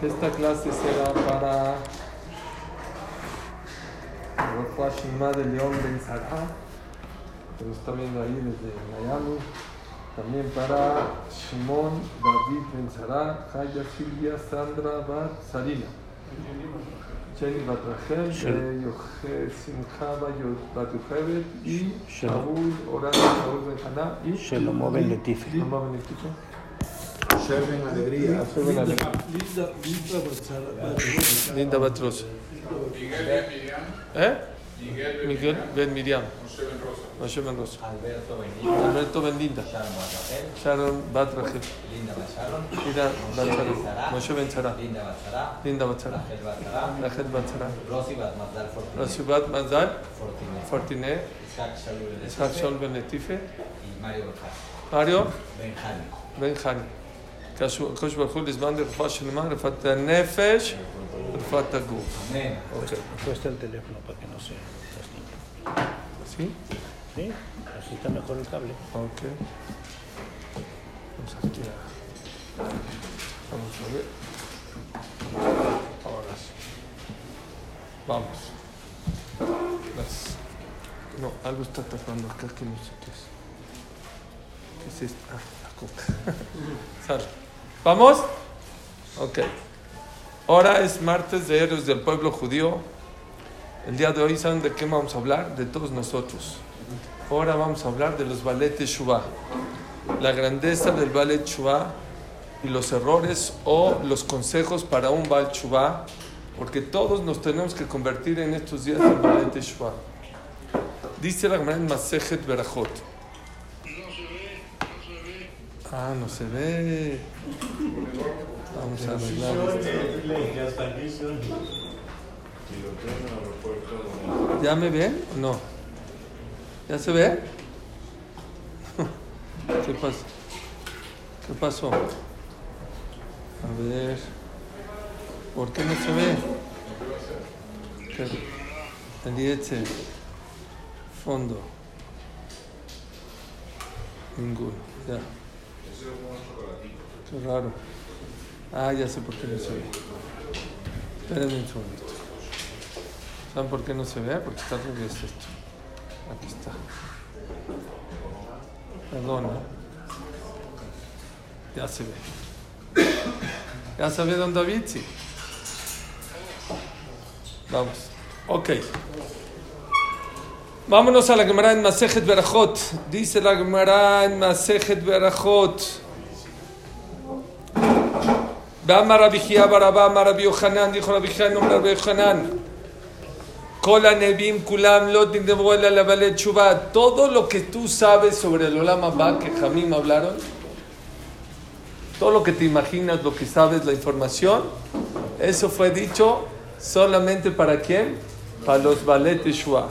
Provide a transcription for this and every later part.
que esta clase será para Rafa Shima de León Ben Sara, que lo está viendo ahí desde Miami. También para Shimon David Ben Sara, Jaya Silvia Sandra Bat Sarina. Jenny Bat Rachel, Shel- Yoje Simcha Bat Yochebet y Shaul Oran Shaul Ben Haná y Shelomo Ben Letife. Ben. Observen alegría. Linda, Linda Batros. ¿Eh? Miguel Ben Miriam. Moshe Ben Rosa. Alberto Ben Linda. Sharon Bat Rachel. Linda Bacharon, Linda Bat. Moshe Ben. Linda Bachara, Bat. Rachel Bachara, Bat. Rosy Rasubat Mazal. Fortiné. Isaac Shaul Ben Letife. Mario Benjani. Mario Benjani. Ben Hani. הקדוש ברוך הוא לזמן לרפואה שלמה, רפואת הנפש, רפואת הגוף. Amén. אוקיי. Cuesta el teléfono para que no se lastimen. ¿Sí? ¿Sí? Así está mejor el cable. Ok. Vamos aquí a... Vamos a ver. Ahora sí. Vamos. Gracias. No, algo está tapando acá que no sé qué es. ¿Qué es esto? Ah, la coca. Sale. ¿Vamos? Ok. Ahora es martes de Héroes del Pueblo Judío. El día de hoy, ¿saben de qué vamos a hablar? De todos nosotros. Ahora vamos a hablar de los ballet Shuvah. La grandeza del ballet Shuvah y los errores o los consejos para un ballet Shuvah. Porque todos nos tenemos que convertir en estos días en ballet Shuvah. Dice la Gemara en Masejet Berajot. Ah, no se ve. Vamos a arreglar. ¿Ya me ven o no? ¿Ya se ve? ¿Qué pasa? ¿Qué pasó? A ver. ¿Por qué no se ve? ¿Qué? Eliezer. Fondo. Ninguno. Ya. Qué raro. Ah, ya sé por qué no se ve. Espérenme un segundito. ¿Saben por qué no se ve? Porque está revés esto. Aquí está. Perdón, ¿no? Ya se ve. ¿Ya se ve, don David? Sí. Vamos. Ok. Vámonos a la Gemara en Masejet Berajot. Dice la Gemara en Masejet Berajot. Vama Rabbi Gia Barabá, Rabbi Yohanan, dijo Rabbi de Rabbi Yohanan. Kola Nebim Kulam Lotin de Vuela la. Todo lo que tú sabes sobre el Olam Abba que Jamim hablaron, todo lo que te imaginas, lo que sabes, la información, eso fue dicho solamente para quién? Para los Valet Shuvah.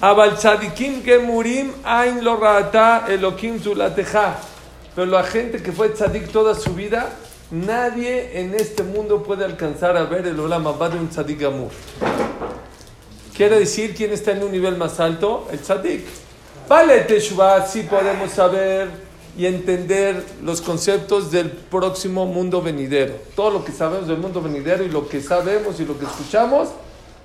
Abal Tzadikim Gemurim Ain lo Elokim Zulateja. Pero la gente que fue tzadik toda su vida, nadie en este mundo puede alcanzar a ver el Olam Abba de un tzadik Gamur. Quiere decir quién está en un nivel más alto, el tzadik. Vale, Teshuvah, sí podemos saber y entender los conceptos del próximo mundo venidero. Todo lo que sabemos del mundo venidero y lo que sabemos y lo que escuchamos,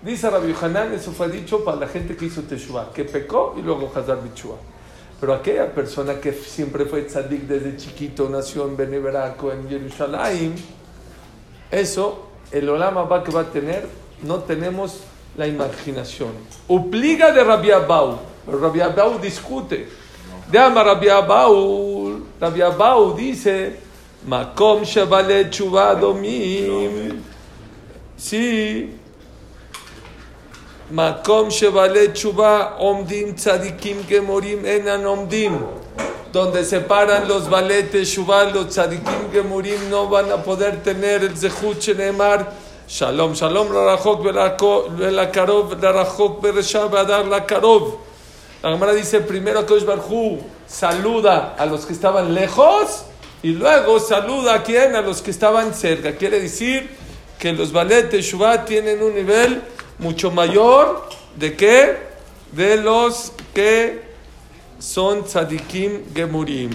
dice Rabbi Hanan, eso fue dicho para la gente que hizo Teshuvah, que pecó y luego Hazar Bichua. Pero aquella persona que siempre fue tzadik desde chiquito, nació en Beneveraco, en Jerusalén, eso, el Olam Abba que va a tener, no tenemos la imaginación. Obliga de Rabbi Abau. Pero Rabbi Abau discute. Llama Rabbi Abau. Rabbi Abau dice, Makom Shabale Chuvadomim. Sí. Makom Shevale Chuba Omdim Tzadikim Gemorim Enan Omdim. Donde se paran los baletes Shubá, los Tzadikim Gemorim no van a poder tener el Zehut Shenemar. Shalom, Shalom, Rarachok, Velakarov, Rarachok, Beresha, Badar, Lakarov. La Gemara dice primero que Barhu saluda a los que estaban lejos y luego saluda a quién? A los que estaban cerca. Quiere decir que los baletes Shubá tienen un nivel mucho mayor de qué? De los que son tzadikim gemurim.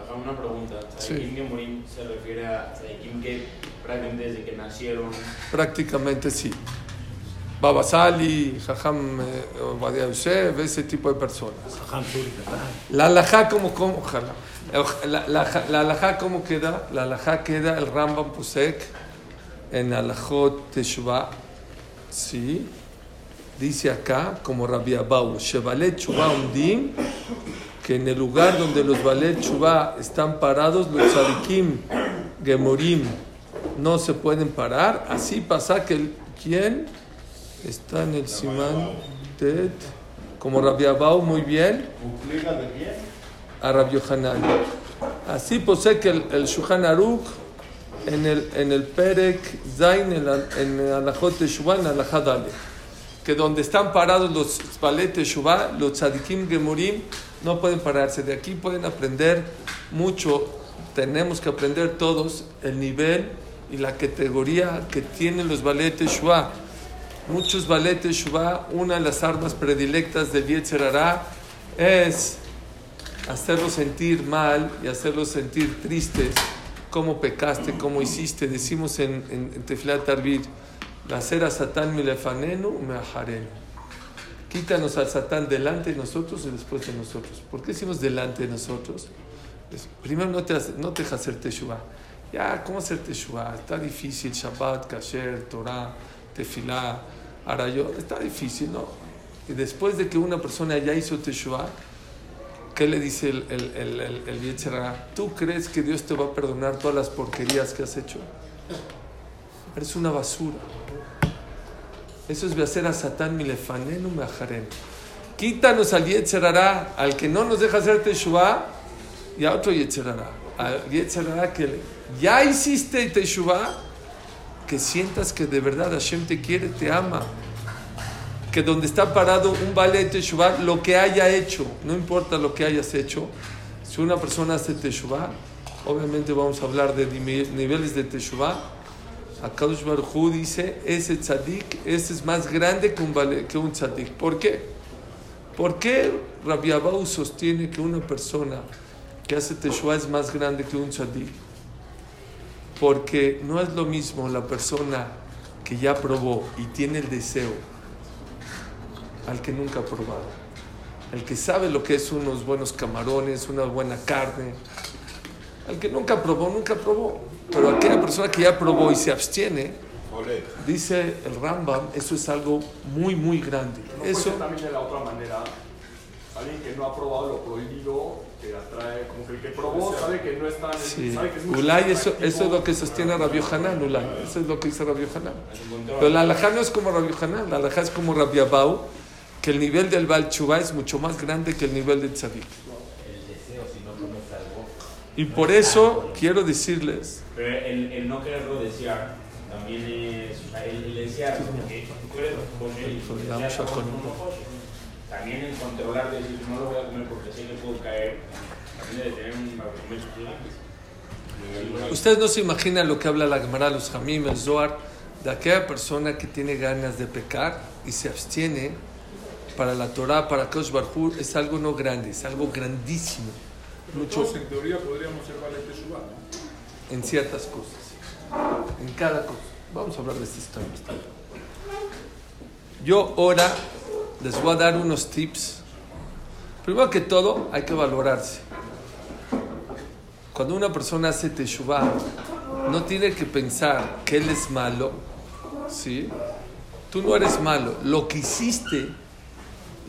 Haga una pregunta. Sí. ¿Tzadikim Gemurim se refiere a Sadikim que prácticamente desde que nacieron. Prácticamente sí. Baba Sali, Jajam eh, Obadia Yosef, ese tipo de personas. La alajá, como, como, ojalá. La, la, la alajá, ¿cómo queda? La alajá queda el Rambam Pusek en Alajot Teshuvah. Sí. Dice acá, como Rabbi Abau, Shevalet Shuvah Undim, que en el lugar donde los Valet Shuvah están parados, los Tzadikim Gemorim no se pueden parar. Así pasa que el, ¿quién? Está en el Simán Tet, como Rabbi Abau, muy bien. A Rabbi Yohanan. Así posee que el, el Shulchan Aruch en el, en el Perek Zain, en, en el Alajot de Shuvah, en Alajad que donde están parados los Balet de Shuvah, los Tzadikim Gemurim, no pueden pararse. De aquí pueden aprender mucho. Tenemos que aprender todos el nivel y la categoría que tienen los Balet de Shuvah. Muchos Balet de Shuvah, una de las armas predilectas del Yetzer es hacerlos sentir mal y hacerlos sentir tristes, cómo pecaste, cómo hiciste. Decimos en, en, en Tefilat Arvid, hacer a Satán milefanenu meajarenu. Quítanos al Satán delante de nosotros y después de nosotros. ¿Por qué decimos delante de nosotros? Es- primero no te, no te deja hacer Teshuvah. Ya, ¿cómo hacer Teshuvah? Está difícil, Shabbat, Kasher, Torah, Tefilá, Arayot. Está difícil, ¿no? Y después de que una persona ya hizo Teshuvah, ¿Qué le dice el, el, el, el, el? ¿Tú crees que Dios te va a perdonar todas las porquerías que has hecho? Eres una basura. Eso es hacer a Satán milefanenu meajarenu. Quítanos al Yetzer Hara, al que no nos deja hacer Teshuvah, y a otro Yetzer Hara. Al Yetzer Hara que ya hiciste Teshuvah, que sientas que de verdad Hashem te quiere, te ama que donde está parado un ballet de Teshuvah, lo que haya hecho, no importa lo que hayas hecho, si una persona hace Teshuvah, obviamente vamos a hablar de niveles de Teshuvah, Akadosh Baruj dice, ese tzadik, ese es más grande que un, ballet, que un tzadik. ¿Por qué? ¿Por qué Rabbi Abau sostiene que una persona que hace Teshuvah es más grande que un tzadik? Porque no es lo mismo la persona que ya probó y tiene el deseo al que nunca ha probado. El que sabe lo que es unos buenos camarones, una buena carne. Al que nunca probó, nunca probó. Pero aquella persona que ya probó y se abstiene, dice el Rambam, eso es algo muy, muy grande. No Eso, también de la otra manera. Alguien que no ha probado lo prohibido, que atrae, como que el que probó sabe que no está en el, sí. sabe que es Ulay, eso, eso es lo que sostiene Rabbi Hanan, Ulay. Eso es lo que dice Rabbi Hanan. Pero la alajá no es como Rabbi Hanan, la alajá es como Rabbi Abau, que el nivel del Baal Tshuva es mucho más grande que el nivel del Tzadik. Y por eso quiero decirles, Pero el, el no quererlo desear también es. O sea, el, el desear, porque tú eres. También el controlar, de decir, no lo voy a comer porque sé que puedo caer, también debe tener un argumento. Ustedes no se imaginan lo que habla la Gemara, los Jamim, el Zohar, de aquella persona que tiene ganas de pecar y se abstiene para la Torah, para Kosh Barhur, es algo no grande, es algo grandísimo. Mucho Todos en teoría podríamos ser Teshuvah, ¿no? en ciertas cosas, en cada cosa. Vamos a hablar de esta historia. Yo ahora les voy a dar unos tips. Primero que todo, hay que valorarse. Cuando una persona hace teshuvah, no tiene que pensar que él es malo, ¿sí? Tú no eres malo. Lo que hiciste,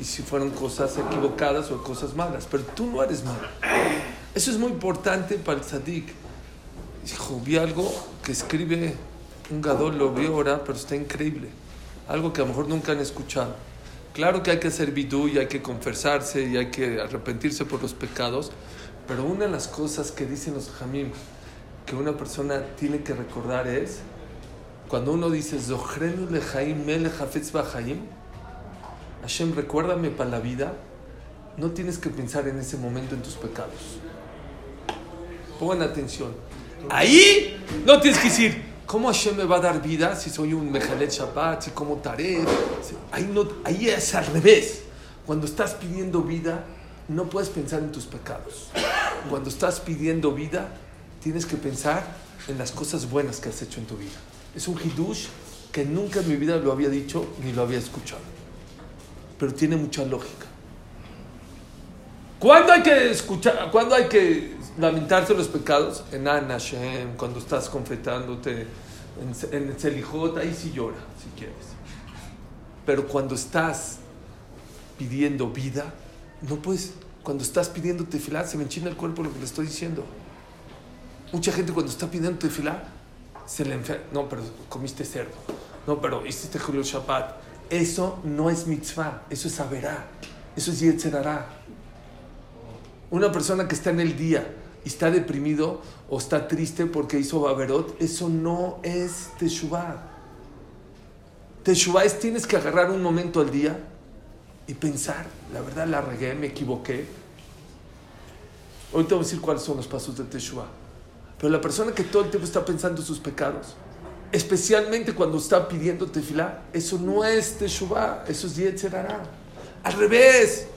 y si fueron cosas equivocadas o cosas malas, pero tú no eres malo. Eso es muy importante para el tzadik. Hijo, vi algo que escribe un gadol, lo vi ahora, pero está increíble. Algo que a lo mejor nunca han escuchado. Claro que hay que hacer bidú y hay que confesarse y hay que arrepentirse por los pecados, pero una de las cosas que dicen los jamim que una persona tiene que recordar es cuando uno dice Zohrenu lechaim melech hafetz b'chaim", Hashem, recuérdame para la vida, no tienes que pensar en ese momento en tus pecados. Pongan atención. Ahí no tienes que decir, ¿cómo Hashem me va a dar vida si soy un Mejalet Shabbat, si como Taref? Ahí, no, ahí es al revés. Cuando estás pidiendo vida, no puedes pensar en tus pecados. Cuando estás pidiendo vida, tienes que pensar en las cosas buenas que has hecho en tu vida. Es un hidush que nunca en mi vida lo había dicho ni lo había escuchado. Pero tiene mucha lógica. ¿Cuándo hay que escuchar, cuándo hay que lamentarse los pecados? En An Hashem, cuando estás confetándote, en, en Selijot, ahí sí llora, si quieres. Pero cuando estás pidiendo vida, no puedes, cuando estás pidiendo tefilá, se me enchina el cuerpo lo que le estoy diciendo. Mucha gente cuando está pidiendo tefilá, se le enferma. No, pero comiste cerdo. No, pero hiciste Julio Shabbat. Eso no es mitzvah, eso es saberá. Eso es yetzerará. Una persona que está en el día y está deprimido o está triste porque hizo Baberot, eso no es Teshuvah. Teshuvah es tienes que agarrar un momento al día y pensar, la verdad la regué, me equivoqué. Hoy te voy a decir cuáles son los pasos de Teshuvah. Pero la persona que todo el tiempo está pensando en sus pecados, especialmente cuando está pidiendo tefilá, eso no es Teshuvah, eso es Yetzerará. Al revés.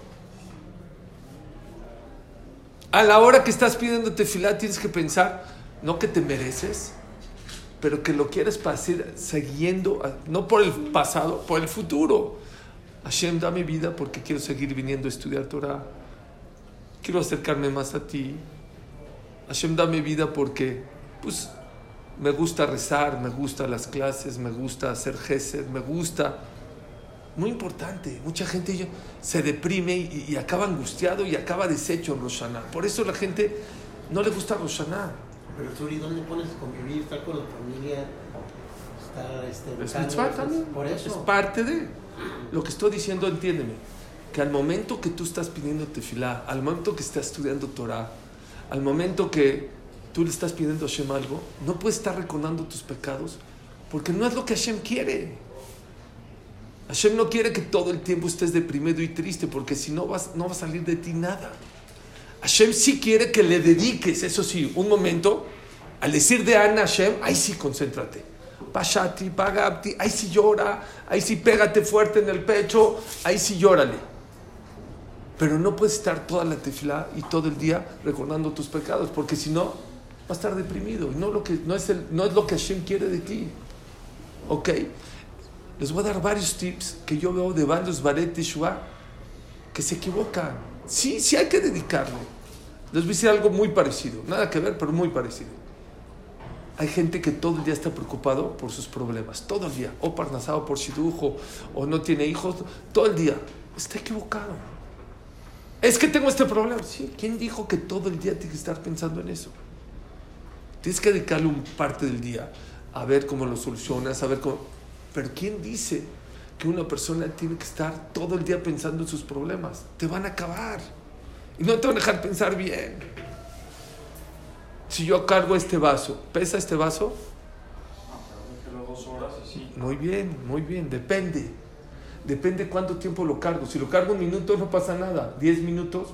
A la hora que estás pidiendo tefilá tienes que pensar, no que te mereces, pero que lo quieres pasar siguiendo, no por el pasado, por el futuro. Hashem, da mi vida porque quiero seguir viniendo a estudiar Torah. Quiero acercarme más a ti. Hashem, da mi vida porque, pues, me gusta rezar, me gusta las clases, me gusta hacer gesed, me gusta. Muy importante. Mucha gente se deprime y, y, acaba angustiado y acaba deshecho en Roshaná. Por eso la gente no le gusta Roshaná. Pero tú, ¿y dónde pones a convivir, estar con la familia? Estar, este, es mitzvah también. Por eso. Es parte de. Lo que estoy diciendo, entiéndeme. Que al momento que tú estás pidiendo tefilá, al momento que estás estudiando Torah, al momento que tú le estás pidiendo a Hashem algo, no puedes estar recordando tus pecados porque no es lo que Hashem quiere. Hashem no quiere que todo el tiempo estés deprimido y triste porque si no vas, no va a salir de ti nada. Hashem sí quiere que le dediques, eso sí, un momento, al decir de Ana Hashem, ahí sí concéntrate. Pashati, Pagapti, ahí sí llora, ahí sí pégate fuerte en el pecho, ahí sí llórale. Pero no puedes estar toda la tefilá y todo el día recordando tus pecados, porque si no, vas a estar deprimido. No, lo que, no, es el, no es lo que Hashem quiere de ti. ¿Ok? Les voy a dar varios tips que yo veo de varios Baret Teshuvah que se equivocan. Sí, sí hay que dedicarle. Les voy a decir algo muy parecido. Nada que ver, pero muy parecido. Hay gente que todo el día está preocupado por sus problemas. Todo el día. O parnasado por shidujo, o no tiene hijos. Todo el día. Está equivocado. Es que tengo este problema. Sí, ¿quién dijo que todo el día tiene que estar pensando en eso? Tienes que dedicarle un parte del día a ver cómo lo solucionas, a ver cómo... Pero ¿quién dice que una persona tiene que estar todo el día pensando en sus problemas? Te van a acabar. Y no te van a dejar pensar bien. Si yo cargo este vaso, ¿pesa este vaso? Muy bien, muy bien, depende. Depende cuánto tiempo lo cargo. Si lo cargo un minuto no pasa nada. Diez minutos,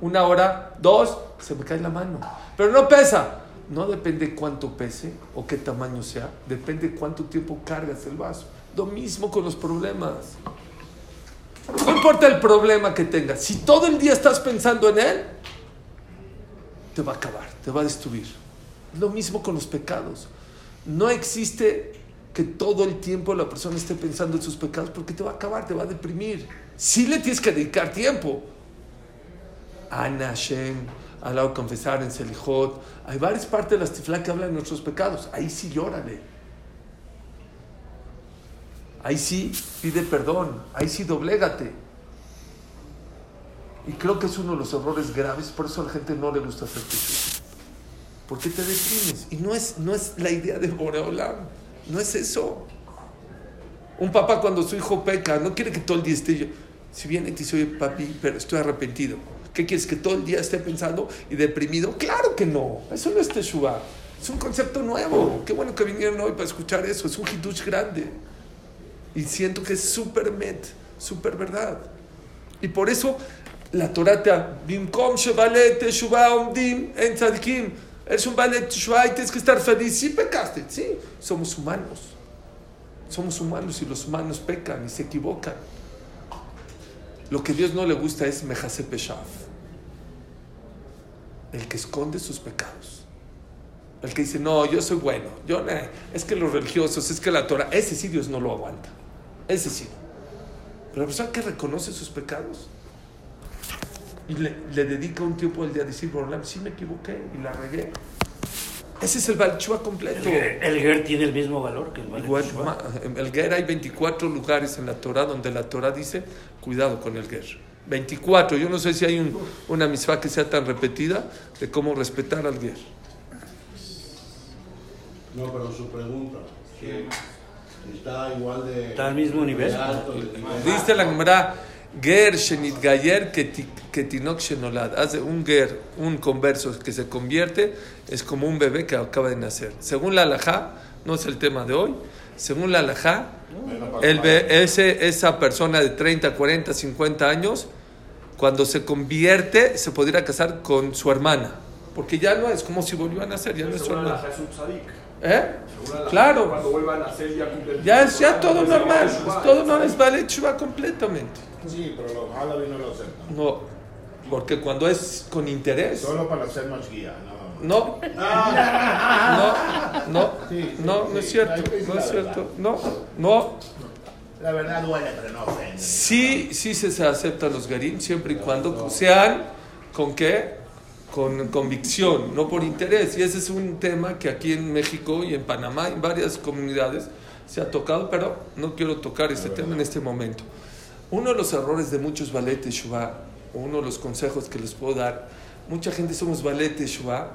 una hora, dos, se me cae la mano. Pero no pesa. No depende cuánto pese o qué tamaño sea. Depende cuánto tiempo cargas el vaso. Lo mismo con los problemas. No importa el problema que tengas. Si todo el día estás pensando en él, te va a acabar, te va a destruir. Lo mismo con los pecados. No existe que todo el tiempo la persona esté pensando en sus pecados porque te va a acabar, te va a deprimir. Sí le tienes que dedicar tiempo. Ana al lado de confesar en Selijot. Hay varias partes de las tiflá que hablan de nuestros pecados. Ahí sí llórale. Ahí sí pide perdón. Ahí sí doblégate. Y creo que es uno de los errores graves, por eso a la gente no le gusta hacer tefilá. ¿Por qué te deprimes? Y no es, no es la idea de Boreolam. No es eso. Un papá cuando su hijo peca, no quiere que todo el día esté yo. Si viene y te dice, oye, papi, pero estoy arrepentido. ¿Qué quieres? ¿Que todo el día esté pensando y deprimido? Claro que no. Eso no es Teshuvah. Es un concepto nuevo. Qué bueno que vinieron hoy para escuchar eso. Es un hitush grande. Y siento que es súper met, súper verdad. Y por eso la Torah te Bimkom Shevalet Teshuvah Omdim en Tzadikim. Eres un Balet Teshuvah y tienes que estar feliz. Sí pecaste, sí. Somos humanos. Somos humanos y los humanos pecan y se equivocan. Lo que Dios no le gusta es Mejase Peshav. El que esconde sus pecados. El que dice, no, yo soy bueno, yo no, es que los religiosos, es que la Torah, ese sí Dios no lo aguanta. Ese sí. Pero la persona que reconoce sus pecados y le, dedica un tiempo al día a decir, Borolam, sí me equivoqué y la regué. Ese es el Baal Tshuva completo. El, el Ger tiene el mismo valor que el ma- el Ger hay 24 lugares en la Torah donde la Torah dice, cuidado con el Ger. 24. Yo no sé si hay un- una misma que sea tan repetida de cómo respetar al Ger. No, pero su pregunta. Está igual de. Está al mismo nivel. Dice la Gemara, Ger shenit gayer que tinok shenolad. Hace un Ger, un converso que se convierte, es como un bebé que acaba de nacer. Según la alajá, no es el tema de hoy, según la alajá, el be- ese, esa persona de 30, 40, 50 años, cuando se convierte, se podría casar con su hermana. Porque ya no es como si volvió a nacer, ya no es su hermana. es un tzadik. ¿Eh? Claro. Cuando vuelva a nacer ya Ya es ya todo normal, es todo no les vale chuva completamente. Sí, pero los Halabi no lo aceptan. No, porque cuando es con interés, Solo para hacer más guía, más. no, no, no, no, no es cierto, no es cierto, no, no. La verdad duele, pero no ofende. Sí, sí se, se aceptan los garim siempre y cuando sean con qué, con convicción, no por interés. Y ese es un tema que aquí en México y en Panamá, en varias comunidades, se ha tocado, pero no quiero tocar este tema en este momento. Uno de los errores de muchos ballet Teshuvah, o uno de los consejos que les puedo dar, mucha gente somos ballet Teshuvah,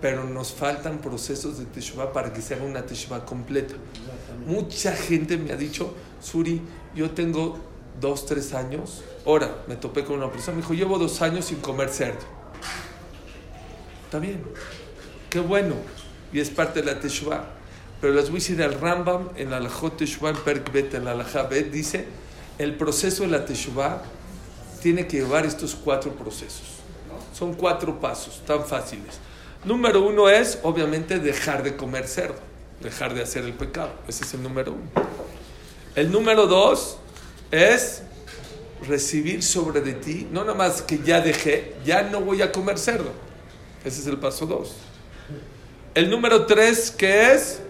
pero nos faltan procesos de Teshuvah para que se haga una Teshuvah completa. Mucha gente me ha dicho, Suri, yo tengo dos, tres años. Ahora me topé con una persona, me dijo, llevo dos años sin comer cerdo. Está bien, qué bueno, y es parte de la Teshuvah. Pero les voy a decir, el Rambam en la Alajot en Perk Bet, en la Alajá Bet, dice, el proceso de la Teshuvah tiene que llevar estos cuatro procesos. Son cuatro pasos tan fáciles. Número uno es, obviamente, dejar de comer cerdo, dejar de hacer el pecado. Ese es el número uno. El número dos es recibir sobre de ti, no nada más que ya dejé, ya no voy a comer cerdo. Ese es el paso dos. El número tres, que es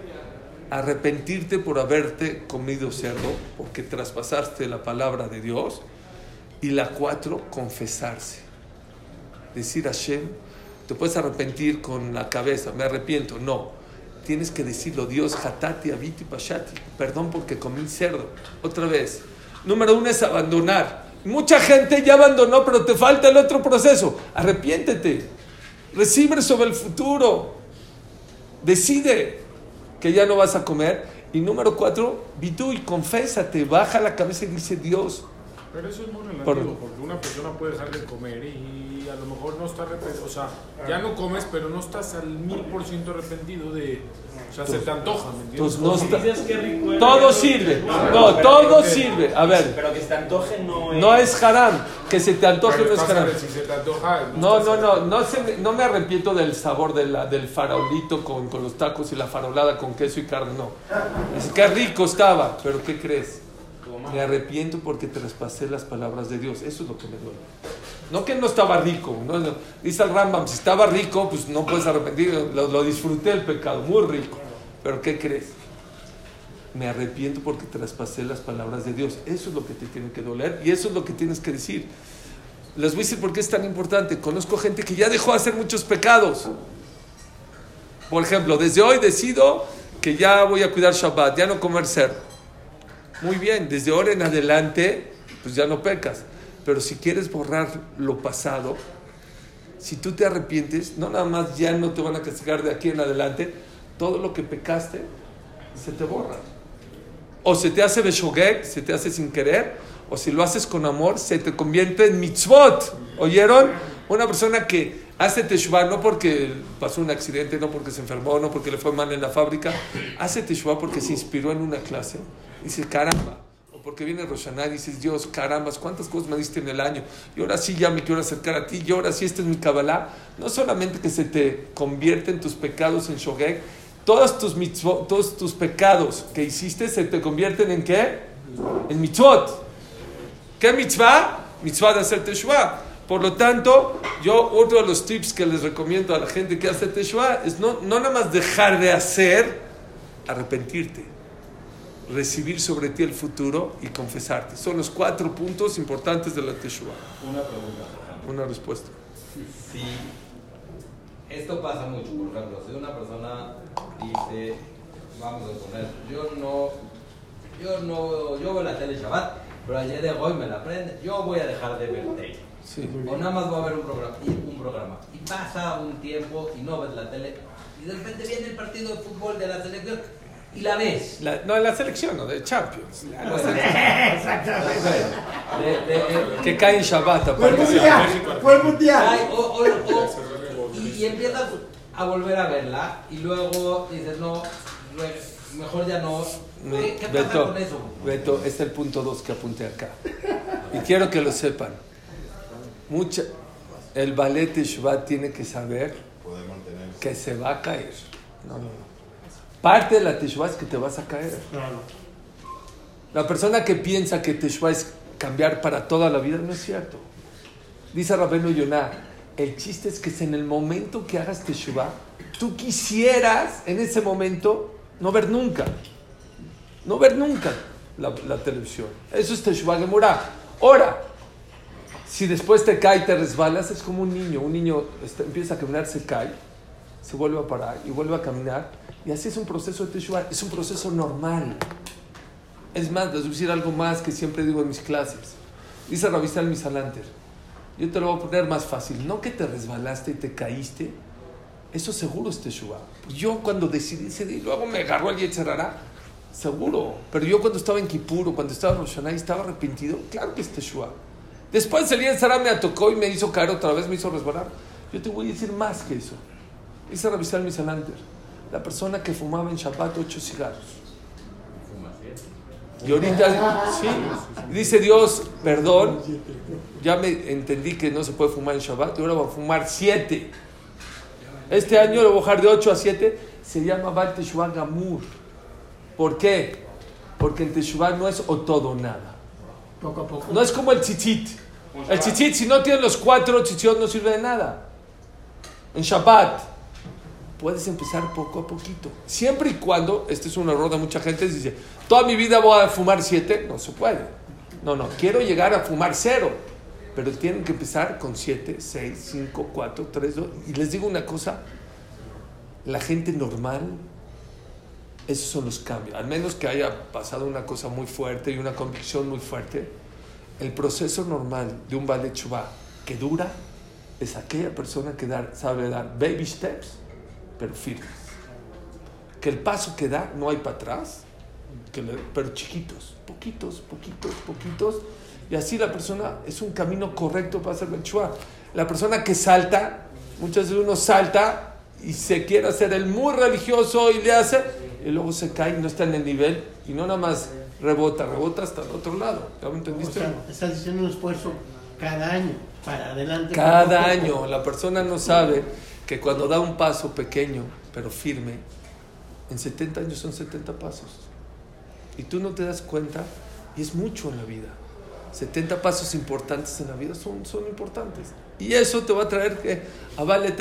arrepentirte por haberte comido cerdo, porque traspasaste la palabra de Dios. Y la cuatro, confesarse. Decir a Hashem, te puedes arrepentir con la cabeza, me arrepiento. No, tienes que decirlo, Dios, hatati, abiti, pashati, perdón porque comí cerdo. Otra vez. Número uno es abandonar. Mucha gente ya abandonó, pero te falta el otro proceso. Arrepiéntete. Recibe sobre el futuro. Decide que ya no vas a comer. Y número cuatro, y confésate, baja la cabeza y dice Dios. Pero eso es muy relativo, Por- porque una persona puede dejar de comer y a lo mejor no está arrepentido, o sea, ya no comes, pero no estás al mil por ciento arrepentido de, o sea, se te antoja, ¿me entiendes? No Si está- dices que rico es- Todo sirve. No, todo sirve. A ver, Pero que se te antoje no es. no es haram. Que se te antoje Pero no es estás haram. arre- si se te antoja, No, estás no, no, no, se me, no me arrepiento del sabor de la, del farolito con, con los tacos y la farolada con queso y carne, no. Es que rico estaba, pero ¿qué crees? Me arrepiento porque traspasé las palabras de Dios. Eso es lo que me duele. No que no estaba rico. no. Dice el Rambam, si estaba rico, pues no puedes arrepentir. Lo, lo disfruté el pecado, muy rico. Pero ¿qué crees? Me arrepiento porque traspasé las palabras de Dios. Eso es lo que te tiene que doler y eso es lo que tienes que decir. Les voy a decir por qué es tan importante. Conozco gente que ya dejó de hacer muchos pecados. Por ejemplo, desde hoy decido que ya voy a cuidar Shabbat, ya no comer cerdo. Muy bien, desde ahora en adelante, pues ya no pecas. Pero si quieres borrar lo pasado, si tú te arrepientes, no nada más ya no te van a castigar de aquí en adelante, todo lo que pecaste se te borra. O se te hace beshogek, se te hace sin querer, o si lo haces con amor, se te convierte en mitzvot. ¿Oyeron? Una persona que hace teshuvah no porque pasó un accidente, no porque se enfermó, no porque le fue mal en la fábrica, hace teshuvah porque se inspiró en una clase. Dice, caramba. Porque viene Roshaná y dices, Dios, carambas, ¿cuántas cosas me diste en el año? Y ahora sí ya me quiero acercar a ti, y ahora sí esta es mi Kabbalah. No solamente que se te convierten tus pecados en shogek, todos tus, mitzvot, todos tus pecados que hiciste se te convierten en qué? En mitzvot. ¿Qué mitzvah? Mitzvah de hacer teshuvah. Por lo tanto, yo otro de los tips que les recomiendo a la gente que hace Teshuvah es no, no nada más dejar de hacer, arrepentirte, recibir sobre ti el futuro y confesarte. Son los cuatro puntos importantes de la Teshuvah. Una pregunta. Una respuesta. Si esto pasa mucho, por ejemplo, si una persona dice, vamos a poner, yo no, yo no, yo veo la tele Shabbat, pero ayer de hoy me la prende, yo voy a dejar de ver tele. Sí. O nada más voy a ver un programa, un programa. Y pasa un tiempo y no ves la tele, y de repente viene el partido de fútbol de la selección y la ves. La- no, en la selección, no, de Champions. La- la selección. Exactamente. De- de- Que cae en Shabbat, Fue mundial. Fue el mundial. Ay, o- o- o- y, y empiezas a volver a verla y luego dices, no, mejor ya no. ¿Qué, qué pasa Beto, con eso? Beto, es el punto 2 que apunté acá. Y quiero que lo sepan. Mucha, el ballet Teshuvah tiene que saber que se va a caer. No, no, no. Parte de la Teshuvah es que te vas a caer. Claro. La persona que piensa que Teshuvah es cambiar para toda la vida no es cierto. Dice Rabenu Yonah, el chiste es que es en el momento que hagas Teshuvah, tú quisieras en ese momento no ver nunca, no ver nunca la, la televisión. Eso es Teshuvah Gemurah. Ahora, si después te cae y te resbalas, es como un niño. Un niño este, empieza a caminar, se cae, se vuelve a parar y vuelve a caminar. Y así es un proceso de Teshuvah. Es un proceso normal. Es más, les voy a decir algo más que siempre digo en mis clases. Dice Rabisal Misalanter. Yo te lo voy a poner más fácil. No que te resbalaste y te caíste. Eso seguro es Teshuvah. Yo cuando decidí y luego me agarró el Yetzerara, seguro. Pero yo cuando estaba en Kipuro, cuando estaba en Rosh Hashanah y estaba arrepentido, claro que es Teshuvah. Después el Yetzerara me atacó y me hizo caer otra vez, me hizo resbalar. Yo te voy a decir más que eso. Dice Rabisal Misalanter. La persona que fumaba en Shabbat ocho cigarros. Y ahorita, sí, dice Dios, perdón, ya me entendí que no se puede fumar en Shabbat, y ahora voy a fumar siete. Este año lo voy a bajar de 8 a 7, se llama Baal Teshuvah Gamur. ¿Por qué? Porque en Teshuvah no es o todo o nada. Poco a poco. No es como el tzitzit. El tzitzit, si no tienes los cuatro tzitzit, no sirve de nada. En Shabbat, puedes empezar poco a poquito. Siempre y cuando, este es un error de mucha gente, dice, toda mi vida voy a fumar siete. No se puede. No, no, quiero llegar a fumar cero. Pero tienen que empezar con siete, seis, cinco, cuatro, tres, dos. Y les digo una cosa, la gente normal, esos son los cambios. Al menos que haya pasado una cosa muy fuerte y una convicción muy fuerte, el proceso normal de un ballet chubá que dura es aquella persona que dar- sabe dar baby steps, pero firmes. Que el paso que da no hay para atrás, que le- pero chiquitos, poquitos, poquitos, poquitos. Y así la persona es un camino correcto para hacer chubá. La persona que salta, muchas veces uno salta y se quiere hacer el muy religioso y le hace, y luego se cae y no está en el nivel, y no nada más rebota, rebota hasta el otro lado. ¿Ya me O entendiste? sea, estás diciendo un esfuerzo cada año para adelante. Cada año la persona no sabe que cuando da un paso pequeño pero firme, en 70 años son 70 pasos. Y tú no te das cuenta y es mucho en la vida. 70 pasos importantes en la vida son, son importantes. Y eso te va a traer que a vale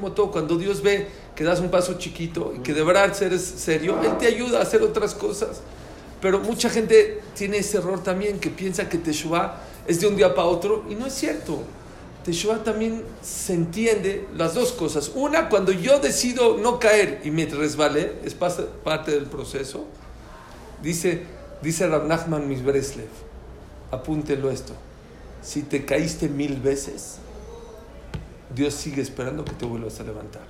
moto cuando Dios ve que das un paso chiquito y que de verdad eres serio, Él te ayuda a hacer otras cosas. Pero mucha gente tiene ese error también que piensa que Teshuvah es de un día para otro y no es cierto. Teshuvah también se entiende las dos cosas. Una, cuando yo decido no caer y me resbalé, es parte del proceso. Dice, dice Rab Nachman Misbreslev, apúntelo esto. Si te caíste mil veces, Dios sigue esperando que te vuelvas a levantar.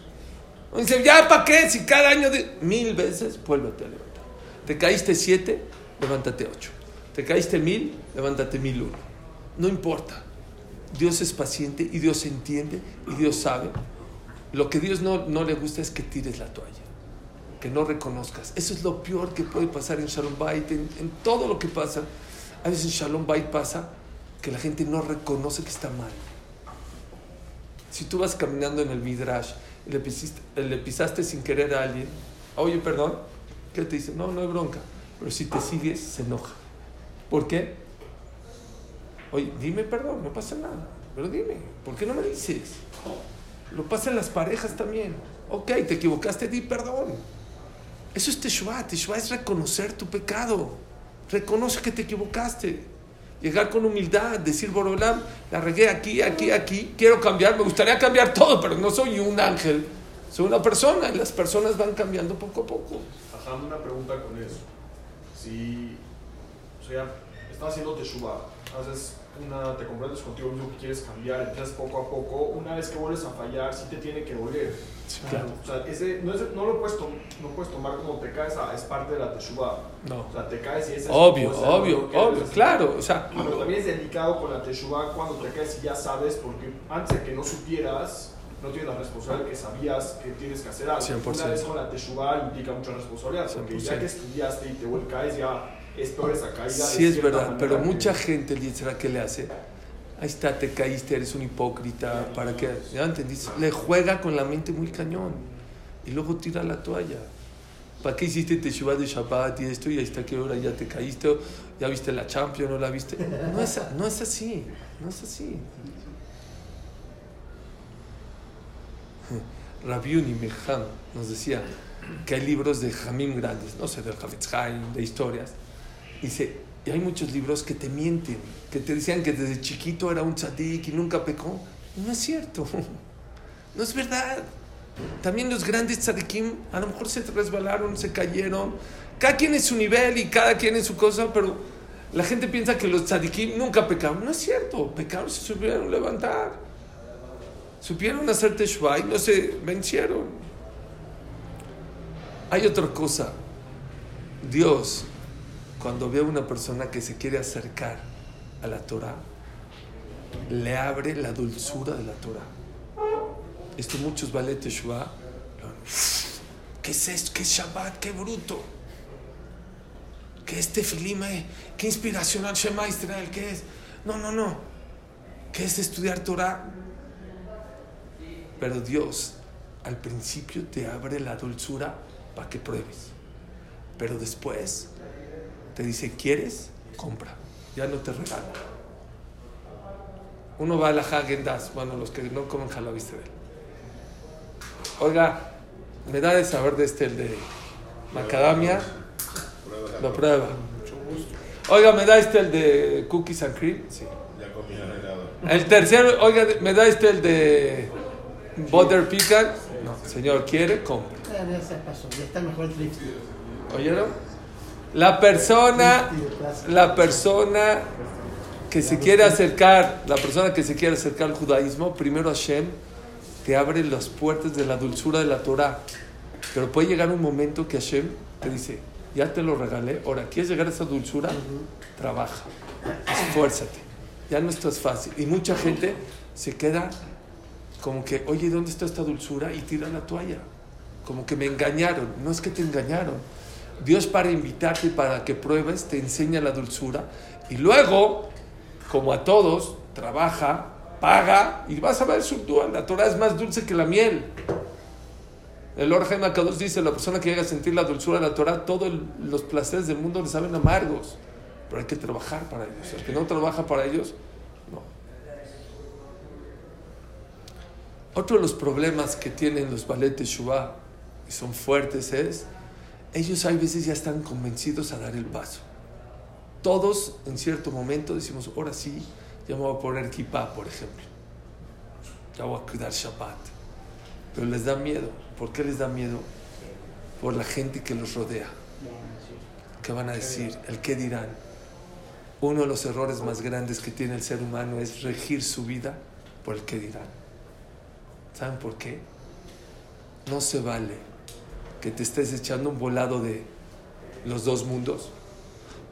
Dice, ya para qué, si cada año de mil veces, vuélvete a levantar. Te caíste siete, levántate ocho. Te caíste mil, levántate mil uno. No importa. Dios es paciente y Dios entiende y Dios sabe. Lo que Dios no, no le gusta es que tires la toalla, que no reconozcas. Eso es lo peor que puede pasar en Shalom Bait, en, todo lo que pasa. A veces en Shalom Bait pasa que la gente no reconoce que está mal. Si tú vas caminando en el Midrash le pisaste, le pisaste sin querer a alguien, oye, perdón, ¿qué te dice? No, no hay bronca. Pero si te sigues, se enoja. ¿Por qué? Oye, dime perdón, no pasa nada. Pero dime, ¿por qué no me dices? Lo pasa en las parejas también. Ok, te equivocaste, di perdón. Eso es Teshuvah. Teshuvah es reconocer tu pecado. Reconoce que te equivocaste. Llegar con humildad, decir, Borolam, la regué aquí, aquí, aquí, quiero cambiar, me gustaría cambiar todo, pero no soy un ángel, soy una persona y las personas van cambiando poco a poco. Ajá, una pregunta con eso. Si, o sea, estás haciendo teshuva, haces una, te comprendes contigo mismo que quieres cambiar, empiezas poco a poco, una vez que vuelves a fallar, sí te tiene que doler. Sí, claro. O sea, ese, no, es, no lo puedes, no puedes tomar como te caes, ah, es parte de la teshuva. No. O sea, te caes y ese es Obvio, obvio, obvio, claro. O sea, Pero también es delicado con la teshuva cuando te caes y ya sabes, porque antes de que no supieras, no tienes la responsabilidad que sabías que tienes que hacer algo. 100%. Una vez con la teshuva implica mucha responsabilidad, porque ya 100%. que estudiaste y te caes, ya es peor esa caída. de sí es verdad, pero mucha gente, será que le hace? Ahí está, te caíste, eres un hipócrita, ¿para qué? ¿Ya entendiste? Le juega con la mente muy cañón y luego tira la toalla. ¿Para qué hiciste teshuva de Shabbat y esto y ahí está que ahora ya te caíste? ¿Ya viste la Champions? ¿No la viste? No es, no es así, no es así. Rabiuni Meham nos decía que hay libros de Jamim grandes, no sé, del Havetz de historias. Dice, y hay muchos libros que te mienten, que te decían que desde chiquito era un tzadik y nunca pecó. No es cierto, no es verdad. También los grandes tzadikim a lo mejor se resbalaron, se cayeron. Cada quien en su nivel y cada quien en su cosa, pero la gente piensa que los tzadikim nunca pecaron. No es cierto, pecaron, se supieron levantar. Supieron hacer teshuvah y no se vencieron. Hay otra cosa. Dios, cuando ve a una persona que se quiere acercar a la Torah, le abre la dulzura de la Torah. Esto muchos vale teshuvah. ¿Qué es esto? ¿Qué es Shabbat? ¡Qué bruto! ¿Qué es Tefilim? eh? ¿Qué inspiracional Shema Israel? ¿Qué es? No, no, no. ¿Qué es estudiar Torah? Pero Dios al principio te abre la dulzura para que pruebes. Pero después te dice, ¿quieres? Compra. Ya no te regalo. Uno va a la Hagen Dazs, bueno, los que no comen jala, viste de él. Oiga, me da de saber de este, el de macadamia. Lo prueba. Oiga, me da este, el de cookies and cream. Sí. Ya comí helado. El tercero, oiga, me da este, el de butter pecan. No, señor, ¿quiere? Compra. Ya, ya se pasó, ya está mejor el. ¿Oyeron? La persona, la persona que se quiere acercar, la persona que se quiere acercar al judaísmo, primero Hashem te abre las puertas de la dulzura de la Torah. Pero puede llegar un momento que Hashem te dice, ya te lo regalé, ahora, ¿quieres llegar a esa dulzura? Trabaja, esfuérzate. Ya no estás fácil. Y mucha gente se queda como que, oye, ¿dónde está esta dulzura? Y tira la toalla. Como que me engañaron. No es que te engañaron. Dios para invitarte, para que pruebes, te enseña la dulzura. Y luego, como a todos, trabaja, paga y vas a ver su La Torah es más dulce que la miel. El Orjaim Akadosh dice, la persona que llega a sentir la dulzura de la Torah, todos los placeres del mundo le saben amargos. Pero hay que trabajar para ellos. El que no trabaja para ellos, no. Otro de los problemas que tienen los ballet de Shuvah, y son fuertes, es, ellos hay veces ya están convencidos a dar el paso. Todos en cierto momento decimos, ahora sí, ya me voy a poner kippah, por ejemplo. Ya voy a cuidar Shabbat. Pero les da miedo. ¿Por qué les da miedo? Por la gente que los rodea. ¿Qué van a decir? ¿El qué dirán? Uno de los errores más grandes que tiene el ser humano es regir su vida por el qué dirán. ¿Saben por qué? No se vale que te estés echando un volado de los dos mundos.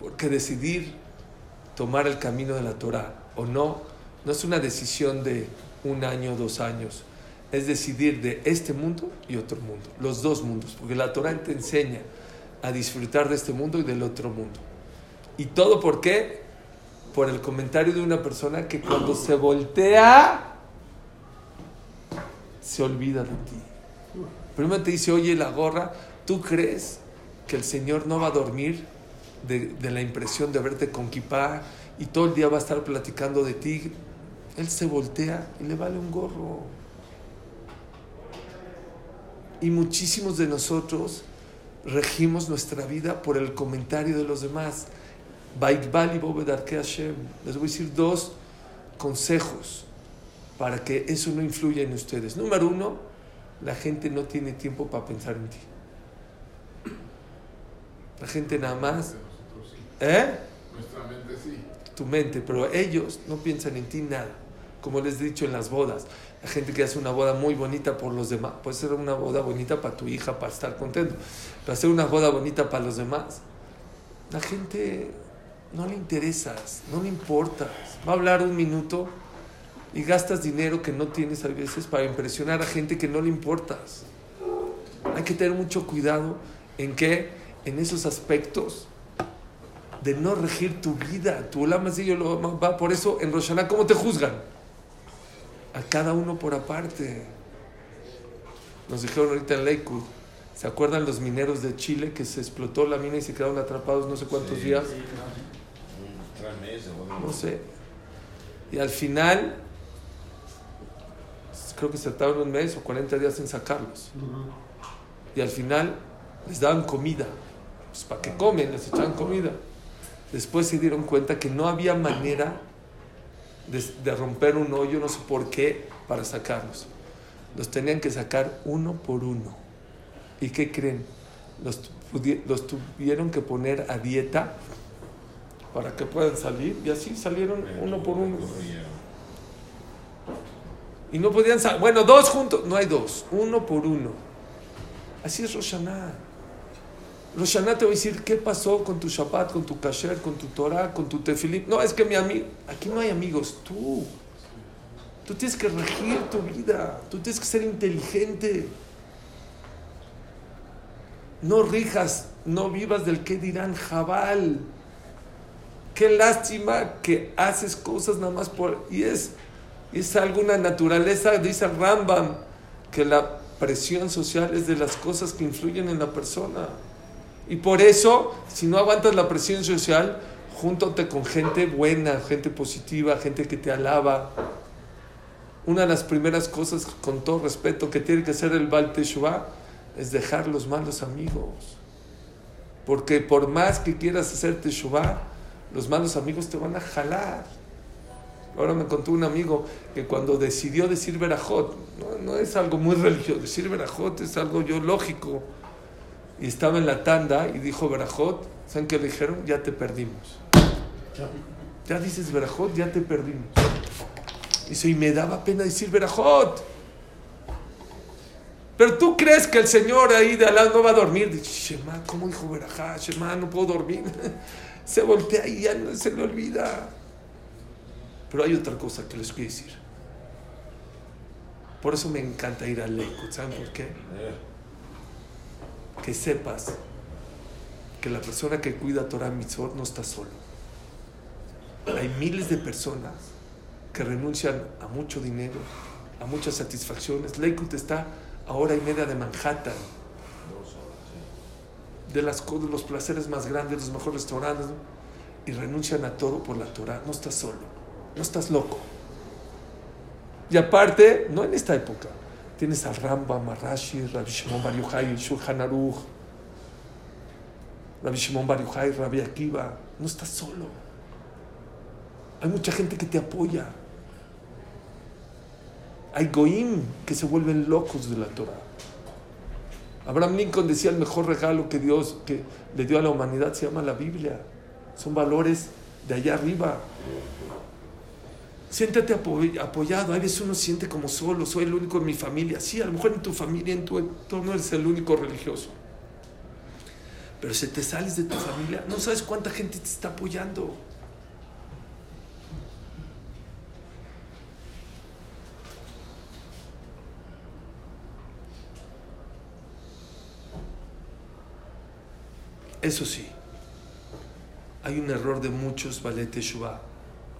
Porque decidir tomar el camino de la Torah o no, no es una decisión de un año, dos años. Es decidir de este mundo y otro mundo, los dos mundos. Porque la Torah te enseña a disfrutar de este mundo y del otro mundo. ¿Y todo por qué? Por el comentario de una persona que cuando se voltea, se olvida de ti. Primero te dice, oye, la gorra, ¿tú crees que el Señor no va a dormir de, la impresión de verte con kipá y todo el día va a estar platicando de ti? Él se voltea y le vale un gorro. Y muchísimos de nosotros regimos nuestra vida por el comentario de los demás. Baikbal y Bobedarke Hashem. Les voy a decir dos consejos para que eso no influya en ustedes. Número uno, la gente no tiene tiempo para pensar en ti. La gente nada más. ¿Eh? Nuestra mente sí. Tu mente, pero ellos no piensan en ti nada. Como les he dicho en las bodas, la gente que hace una boda muy bonita por los demás, puede ser una boda bonita para tu hija, para estar contento, pero hacer una boda bonita para los demás, la gente no le interesas, no le importas. Va a hablar un minuto y gastas dinero que no tienes a veces para impresionar a gente que no le importas. Hay que tener mucho cuidado en que en esos aspectos de no regir tu vida, tu lama lo va por eso en Roshaná cómo te juzgan a cada uno por aparte. Nos dijeron ahorita en Lakewood, ¿se acuerdan los mineros de Chile que se explotó la mina y se quedaron atrapados no sé cuántos días? Tres meses, No sé. Y al final, creo que se tardaron un mes o 40 días en sacarlos. Y al final les daban comida. Pues para que comen, les echaban comida. Después se dieron cuenta que no había manera de, de, romper un hoyo, no sé por qué, para sacarlos. Los tenían que sacar uno por uno. ¿Y qué creen? Los, los tuvieron que poner a dieta para que puedan salir y así salieron uno por uno. Y no podían salir. Bueno, dos juntos. No hay dos. Uno por uno. Así es Roshaná. Roshaná te voy a decir qué pasó con tu Shabbat, con tu Kasher, con tu Torah, con tu Tefilip. No, es que mi amigo. Aquí no hay amigos. Tú. Tú tienes que regir tu vida. Tú tienes que ser inteligente. No rijas, no vivas del que dirán Jabal. Qué lástima que haces cosas nada más por... Y es, es alguna naturaleza, dice Rambam, que la presión social es de las cosas que influyen en la persona. Y por eso, si no aguantas la presión social, júntate con gente buena, gente positiva, gente que te alaba. Una de las primeras cosas, con todo respeto, que tiene que hacer el Baal Teshuvah es dejar los malos amigos. Porque por más que quieras hacer Teshuvah, los malos amigos te van a jalar. Ahora me contó un amigo que cuando decidió decir Berajot, no, es algo muy religioso, decir Berajot es algo yo lógico. Y estaba en la tanda y dijo Berajot, ¿saben qué le dijeron? Ya te perdimos. Ya dices Berajot, ya te perdimos. Dice, y me daba pena decir Berajot. Pero tú crees que el Señor ahí de al lado no va a dormir. Dice, Shema, ¿cómo dijo Berajá? Shema, no puedo dormir. se voltea y ya no se le olvida. Pero hay otra cosa que les quiero decir. Por eso me encanta ir al Lakewood. ¿Saben por qué? Que sepas que la persona que cuida Torah Mitzvot no está solo. Hay miles de personas que renuncian a mucho dinero, a muchas satisfacciones. Lakewood está a hora y media de Manhattan. De, las, de los placeres más grandes, los mejores restaurantes. ¿no? Y renuncian a todo por la Torah. No estás solo. No estás loco. Y aparte, no en esta época, tienes a Rambam, a Rashi, Rabbi Shimon Bar Yochai, Shulchan Aruch, Rabbi Shimon Bar Yochai, Rabbi Akiva. No estás solo. Hay mucha gente que te apoya. Hay goim que se vuelven locos de la Torah. Abraham Lincoln decía el mejor regalo que Dios que le dio a la humanidad se llama la Biblia. Son valores de allá arriba. Siéntete apoyado. A veces uno siente como solo, soy el único en mi familia. Sí, a lo mejor en tu familia, en tu entorno eres el único religioso. Pero si te sales de tu familia, no sabes cuánta gente te está apoyando. Eso sí, hay un error de muchos Ballet Teshuvah.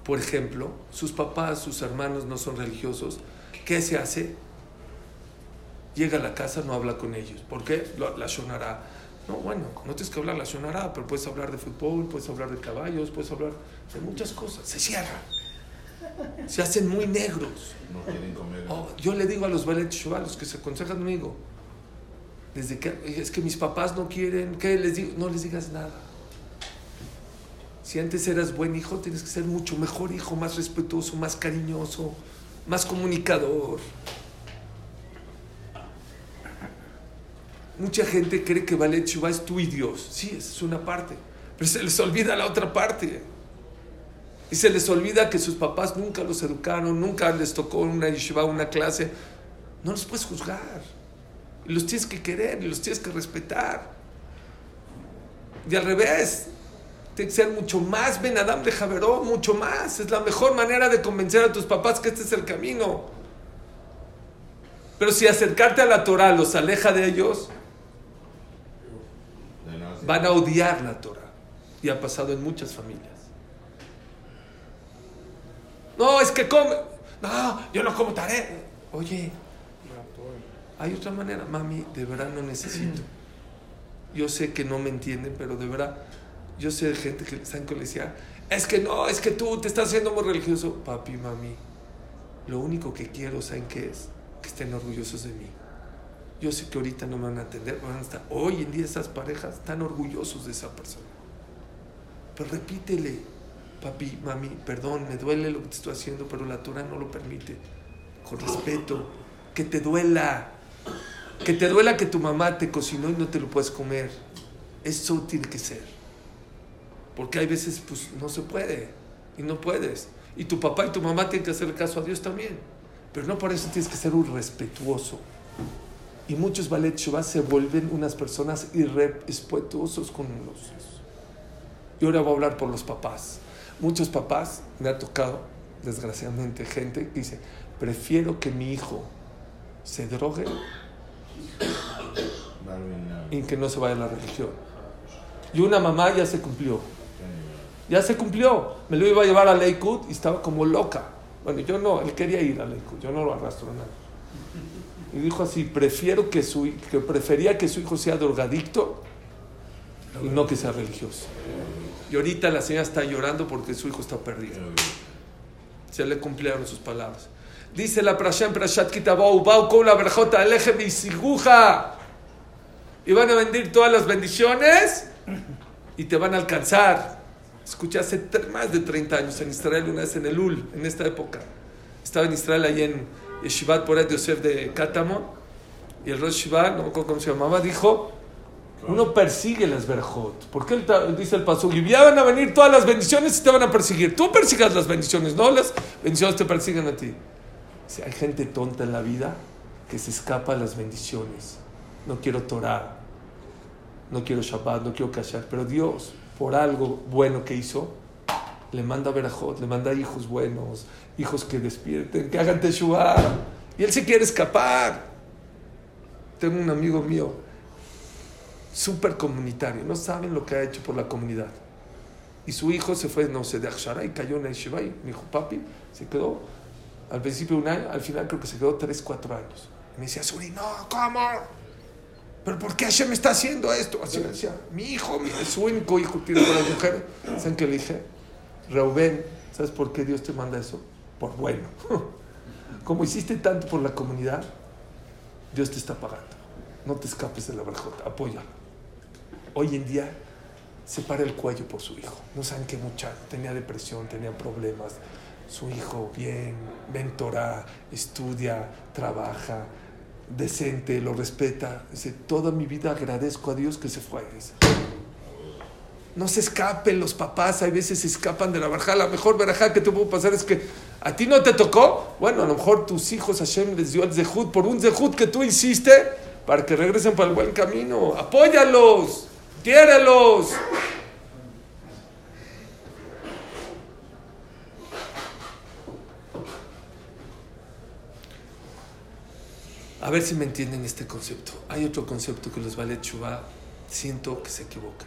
Por ejemplo, sus papás, sus hermanos no son religiosos. ¿Qué se hace? Llega a la casa, no habla con ellos. ¿Por qué? La shonará. No, bueno, no tienes que hablar la shonará, pero puedes hablar de fútbol, puedes hablar de caballos, puedes hablar de muchas cosas. Se cierra. Se hacen muy negros. No quieren comer. Oh, yo le digo a los Balet Shuvah, los que se aconsejan conmigo, desde que es que mis papás no quieren, ¿qué les digo? No les digas nada. Si antes eras buen hijo, tienes que ser mucho mejor hijo, más respetuoso, más cariñoso, más comunicador. Mucha gente cree que Balet Shuvah es tú y Dios. Sí, esa es una parte. Pero se les olvida la otra parte. Y se les olvida que sus papás nunca los educaron, nunca les tocó una yeshiva, una clase. No los puedes juzgar. Los tienes que querer, y los tienes que respetar. Y al revés, tiene que ser mucho más Ben Adam de Javeró, mucho más. Es la mejor manera de convencer a tus papás que este es el camino. Pero si acercarte a la Torah los aleja de ellos, van a odiar la Torah. Y ha pasado en muchas familias. No, es que come. No, yo no como taré. Oye, hay otra manera. Mami, de verdad no necesito. Yo sé que no me entienden, pero de verdad, yo sé de gente que en colegio. Es que no, es que tú te estás haciendo muy religioso. Papi, mami, lo único que quiero, ¿saben qué es? Que estén orgullosos de mí. Yo sé que ahorita no me van a atender, van a estar. Hoy en día esas parejas están orgullosos de esa persona. Pero repítele, papi, mami, perdón, me duele lo que te estoy haciendo, pero la Torah no lo permite. Con respeto, que te duela. Que te duela que tu mamá te cocinó y no te lo puedes comer. Eso tiene que ser. Porque hay veces, pues, no se puede. Y no puedes. Y tu papá y tu mamá tienen que hacer caso a Dios también. Pero no por eso tienes que ser un respetuoso. Y muchos ballet Shuvah se vuelven unas personas irrespetuosos con los. Y ahora voy a hablar por los papás. Muchos papás, me ha tocado, desgraciadamente, gente que dice, prefiero que mi hijo se drogue y que no se vaya a la religión. Y una mamá ya se cumplió. Ya se cumplió. Me lo iba a llevar a Lakewood y estaba como loca. Bueno, yo no, él quería ir a Lakewood, yo no lo arrastro nada. Y dijo así, prefiero que su que prefería que su hijo sea drogadicto y no que sea religioso. Y ahorita la señora está llorando porque su hijo está perdido. Se le cumplieron sus palabras. Dice la Prasha en Prashat Kitabou, Bau con la verjota, aleje mi siguja. Y van a vendir todas las bendiciones y te van a alcanzar. Escuché hace más de 30 años en Israel, una vez en el Ul, en esta época. Estaba en Israel, ahí en Yeshivat Poret Yosef de Kátamo. Y el Rosh Shiva, no me acuerdo cómo se llamaba, dijo: Uno persigue las verjot. Porque él dice el pasuk: Y ya van a venir todas las bendiciones y te van a perseguir. Tú persigas las bendiciones, no las bendiciones te persiguen a ti. Dice, hay gente tonta en la vida que se escapa a las bendiciones. No quiero Torah, no quiero Shabbat, no quiero callar, pero Dios, por algo bueno que hizo, le manda verajot, le manda hijos buenos, hijos que despierten, que hagan teshuva. Y él se quiere escapar. Tengo un amigo mío, súper comunitario, no saben lo que ha hecho por la comunidad. Y su hijo se fue, no sé, de Akshara y cayó en el Shiva y me dijo, papi, se quedó al principio un año, al final creo que se quedó 3, 4 años. Y me decía, Suri, no, ¿cómo? ¿Pero por qué Hashem está haciendo esto? Así decía, mi hijo, mi, su único hijo tiene con las mujeres. ¿Saben qué le dije? Reuben, ¿sabes por qué Dios te manda eso? Por bueno. Como hiciste tanto por la comunidad, Dios te está pagando. No te escapes de la verjota, apóyalo. Hoy en día se para el cuello por su hijo. No saben qué muchacho, tenía depresión, tenía problemas. Su hijo bien, mentora, estudia, trabaja, decente, lo respeta. Dice, toda mi vida agradezco a Dios que se fue. No se escapen los papás, hay veces se escapan de la barja. La mejor barajá que te puede pasar es que a ti no te tocó. Bueno, a lo mejor tus hijos Hashem les dio el zehut por un zehut que tú hiciste para que regresen para el buen camino. Apóyalos, quiérelos. A ver si me entienden este concepto. Hay otro concepto que los vale Chubá siento que se equivocan.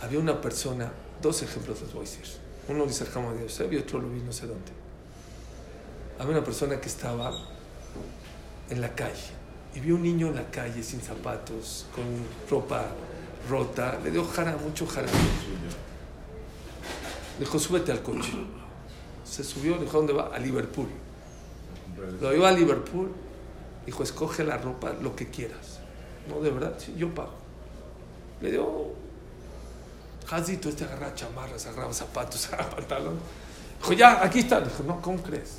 Había una persona, dos ejemplos les voy a decir. Uno dice Jamo de Yosef y otro lo vi no sé dónde. Había una persona que estaba en la calle y vio un niño en la calle sin zapatos, con ropa rota. Le dio jara, mucho jara. Dijo, súbete al coche. Se subió, dijo, ¿a dónde va? A Liverpool. Lo iba a Liverpool. Dijo, escoge la ropa, lo que quieras. No, de verdad, sí, yo pago. Le dio, Jazito, este agarraba chamarras, agarraba zapatos, agarraba pantalón. Dijo, ya, aquí está. Dijo, no, ¿cómo crees?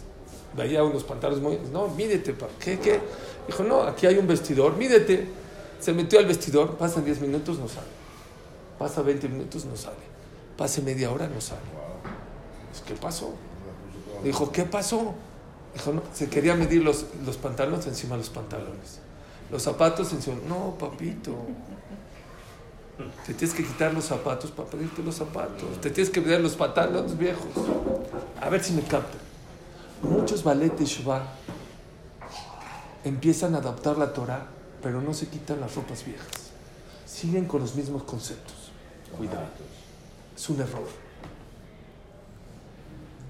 Veía unos pantalones muy... No, mídete, pa. ¿Qué, qué? Dijo, no, aquí hay un vestidor, mídete. Se metió al vestidor, pasan 10 minutos, no sale. Pasa 20 minutos, no sale. Pase media hora, no sale. ¿Qué pasó? Dijo, ¿qué pasó? Dijo, se quería medir los, los pantalones encima de los pantalones. Los zapatos encima. No, papito. Te tienes que quitar los zapatos para pedirte los zapatos. Te tienes que ver los pantalones viejos. A ver si me captan. Muchos balletes Shubá empiezan a adaptar la Torah, pero no se quitan las ropas viejas. Siguen con los mismos conceptos. Cuidado. Es un error.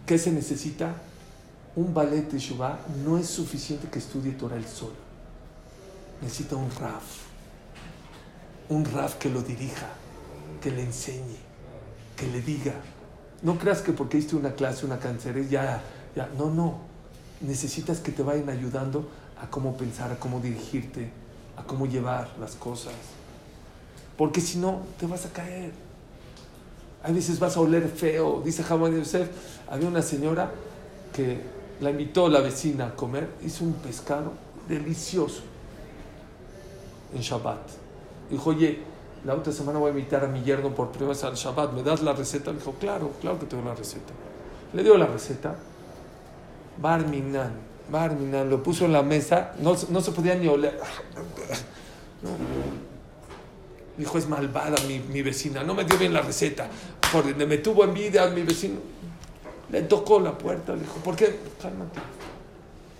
¿Qué se necesita? Un ballet de Shubá no es suficiente que estudie Torah el solo. Necesita un Raf. Un Raf que lo dirija, que le enseñe, que le diga. No creas que porque hiciste una clase, una cáncer, ya, ya. No, no. Necesitas que te vayan ayudando a cómo pensar, a cómo dirigirte, a cómo llevar las cosas. Porque si no, te vas a caer. A veces vas a oler feo. Dice Hamad Yosef, había una señora que la invitó la vecina a comer, hizo un pescado delicioso en Shabbat. Dijo, oye, la otra semana voy a invitar a mi yerno por primera vez al Shabbat, ¿me das la receta? Le dijo, claro, claro que te doy la receta. Le dio la receta. Barminan, Barminan, lo puso en la mesa, no, no se podía ni oler. No. Dijo, es malvada mi, mi, vecina, no me dio bien la receta. Por, me tuvo envidia mi vecino. Le tocó la puerta, le dijo, ¿por qué? Cálmate.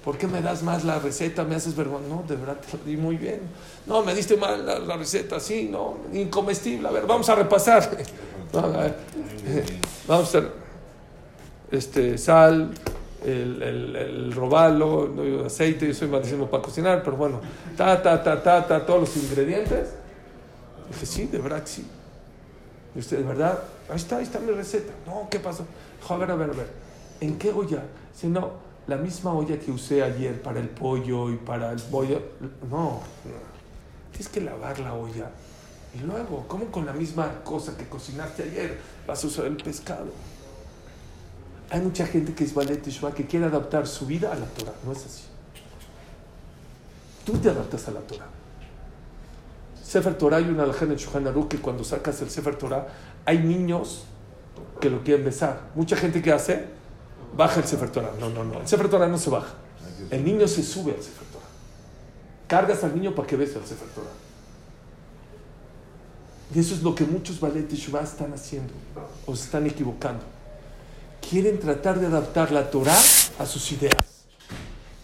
¿Por qué me das más la receta? ¿Me haces vergüenza? No, de verdad te muy bien. No, me diste mal la, receta, sí, no, incomestible. A ver, vamos a repasar. A ver, vamos a este, sal, el, el, el robalo, no, aceite, yo soy malísimo para cocinar, pero bueno, ta, ta, ta, ta, ta, todos los ingredientes. Dije, sí, de verdad, sí. Y usted, de verdad, ahí está, ahí está mi receta. No, ¿qué pasó? Dijo, a ver, a ver, ¿en qué olla? Si no, la misma olla que usé ayer para el pollo y para el pollo. No, tienes que lavar la olla. Y luego, ¿cómo con la misma cosa que cocinaste ayer vas a usar el pescado? Hay mucha gente que es ballet Teshuvah que quiere adaptar su vida a la Torah. No es así. Tú te adaptas a la Torah. Sefer Torah hay una alhaja en el Aruch que cuando sacas el Sefer Torah hay niños que lo quieren besar. Mucha gente que hace baja el Sefer Torah. No, no, no. El Sefer Torah no se baja. El niño se sube al Sefer Torah. Cargas al niño para que bese al Sefer Torah. Y eso es lo que muchos ballet Teshuvah están haciendo o se están equivocando. Quieren tratar de adaptar la Torah a sus ideas.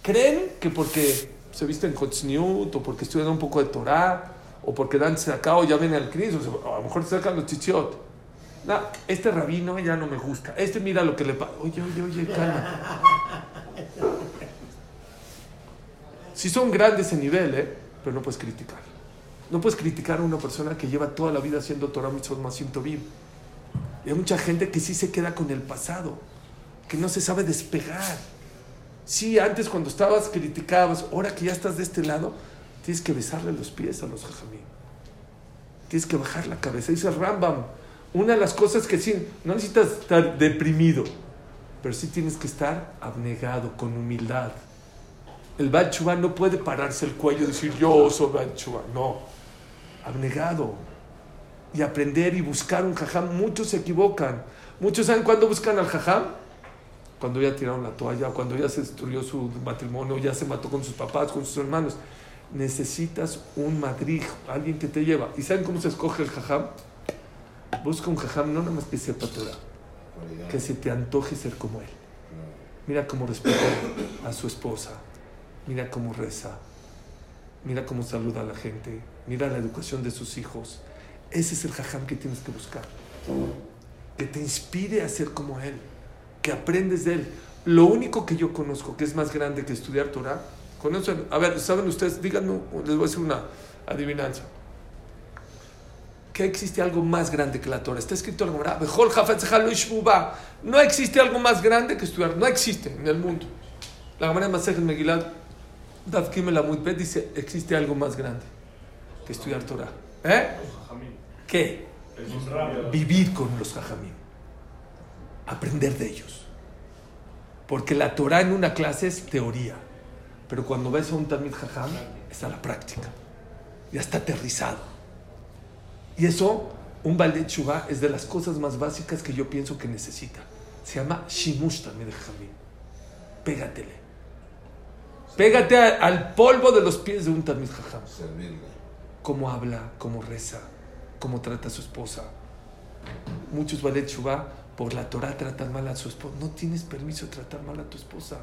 Creen que porque se visten con tzniut o porque estudian un poco de Torah o porque dan sacao ya ven al Cris, o a lo mejor se sacan los chichiot. No, este rabino ya no me gusta. Este mira lo que le pasa. Oye, oye, oye, calma. Si son grandes en nivel, ¿eh? pero no puedes criticar. No puedes criticar a una persona que lleva toda la vida haciendo Torah Mitzvot más Tovim. Y hay mucha gente que sí se queda con el pasado, que no se sabe despegar. Sí, antes cuando estabas criticabas, ahora que ya estás de este lado, tienes que besarle los pies a los jajamí. Tienes que bajar la cabeza. Dice Rambam, una de las cosas que sí, no necesitas estar deprimido, pero sí tienes que estar abnegado, con humildad. El Bachuba no puede pararse el cuello y decir yo soy Bachuba. No, abnegado. Y aprender y buscar un jajam. Muchos se equivocan. Muchos saben cuándo buscan al jajam. Cuando ya tiraron la toalla, cuando ya se destruyó su matrimonio, ya se mató con sus papás, con sus hermanos. Necesitas un madrid, alguien que te lleva. ¿Y saben cómo se escoge el jajam? Busca un jajam no nada más que sepa Torah, que se te antoje ser como él. Mira cómo respeta a su esposa, mira cómo reza, mira cómo saluda a la gente, mira la educación de sus hijos. Ese es el jajam que tienes que buscar. Que te inspire a ser como él, que aprendes de él. Lo único que yo conozco que es más grande que estudiar Torah, conocen, a ver, ¿saben ustedes? Díganme, les voy a decir una adivinanza. Que existe algo más grande que la Torah. Está escrito en la Gemara. No existe algo más grande que estudiar. No existe en el mundo. La Gemara de Daf Gimel Amud Bet, dice, existe algo más grande que estudiar Torah. ¿Eh? ¿Qué? Vivir con los jajamim. Aprender de ellos. Porque la Torah en una clase es teoría. Pero cuando ves a un Talmid Jajam, es a la práctica. Ya está aterrizado. Y eso, un Balde Tshuva es de las cosas más básicas que yo pienso que necesita. Se llama Shimush Talmid Jajamim. Pégatele. Pégate a- al polvo de los pies de un Talmid Jajam. Cómo habla, cómo reza, cómo trata a su esposa. Muchos Tshuva por la Torah tratan mal a su esposa. No tienes permiso de tratar mal a tu esposa.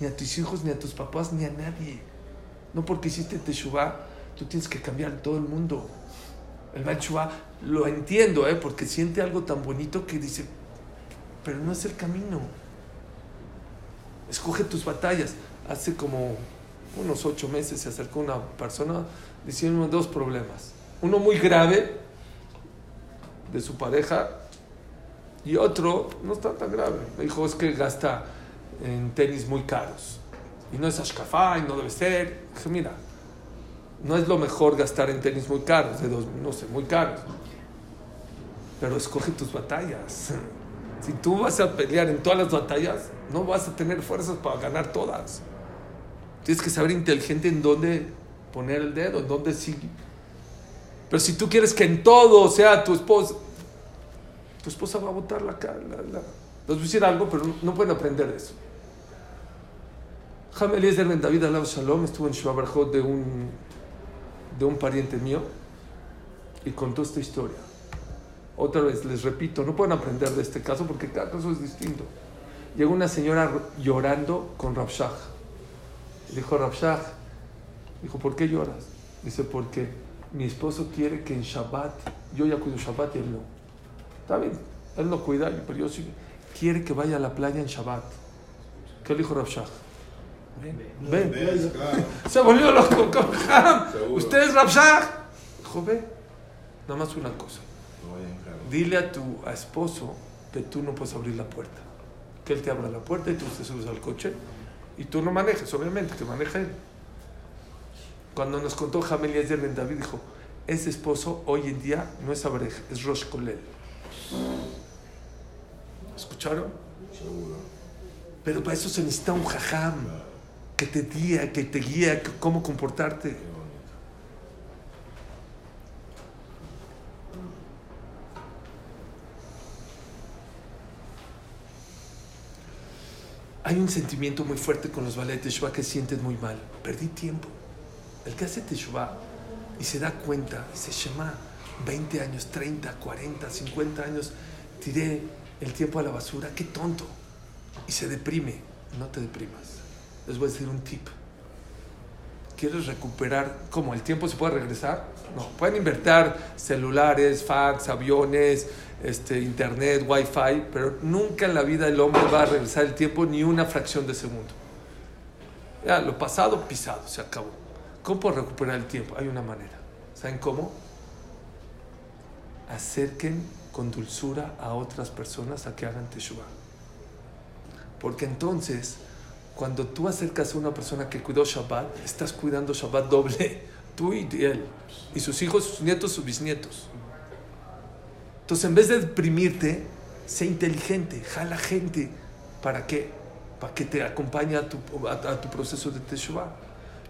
Ni a tus hijos, ni a tus papás, ni a nadie. No porque hiciste Teshuvah, tú tienes que cambiar todo el mundo. El Baal Teshuvah lo entiendo, ¿eh? porque siente algo tan bonito que dice, pero no es el camino. Escoge tus batallas. Hace como unos ocho meses se acercó una persona diciendo dos problemas. Uno muy grave de su pareja y otro no está tan grave. Me dijo, es que gasta en tenis muy caros. Y no es Ashkafá y no debe ser. Dije, mira, no es lo mejor gastar en tenis muy caros, de dos, no sé, muy caros. Pero escoge tus batallas. Si tú vas a pelear en todas las batallas, no vas a tener fuerzas para ganar todas. Tienes que saber inteligente en dónde poner el dedo, en dónde sigue. Pero si tú quieres que en todo sea tu esposa, tu esposa va a botar la cara. La, a decir algo, pero no, pueden aprender de eso. Jame Eliezer Ben David Alav Shalom estuvo en Shuabarjot de un, de un pariente mío y contó esta historia. Otra vez, les repito, no pueden aprender de este caso porque cada caso es distinto. Llegó una señora llorando con Rabshah. Dijo Rabshah, dijo, ¿por qué lloras? Dice, porque mi esposo quiere que en Shabbat, yo ya cuido Shabbat y él no. Está bien, él no cuida, pero yo sí. Quiere que vaya a la playa en Shabbat. ¿Qué le dijo Rabshah? Ven, ven. ¿Ves? Claro. Se volvió loco con Ham. Usted es Rabshah. Dijo, ve, nada más una cosa. Dile a tu a esposo que tú no puedes abrir la puerta. Que él te abra la puerta y tú te subes al coche y tú no manejes, obviamente, que maneja él. Cuando nos contó Jamel Eliezer Ben David, dijo, ese esposo hoy en día no es Abrej, es Rosh Kolel. ¿Escucharon? Seguro. Pero para eso se necesita un jajam que te guía, que te guía cómo comportarte. Hay un sentimiento muy fuerte con los ballet de que sientes muy mal. Perdí tiempo. El que hace Teshuvah y se da cuenta, dice, Shema, 20 años, 30, 40, 50 años, tiré el tiempo a la basura, qué tonto. Y se deprime. No te deprimas. Les voy a decir un tip. ¿Quieres recuperar? ¿Cómo? ¿El tiempo se puede regresar? No. Pueden invertir celulares, fax, aviones, este, internet, wifi, pero nunca en la vida el hombre va a regresar el tiempo ni una fracción de segundo. Ya, lo pasado, pisado, se acabó. ¿Cómo puedo recuperar el tiempo? Hay una manera. ¿Saben cómo? Acerquen con dulzura a otras personas a que hagan teshuva. Porque entonces, cuando tú acercas a una persona que cuidó Shabbat, estás cuidando Shabbat doble, tú y él, y sus hijos, sus nietos, sus bisnietos. Entonces, en vez de deprimirte, sé inteligente, jala gente. ¿Para qué? Para que te acompañe a tu, a, tu proceso de Teshuvah.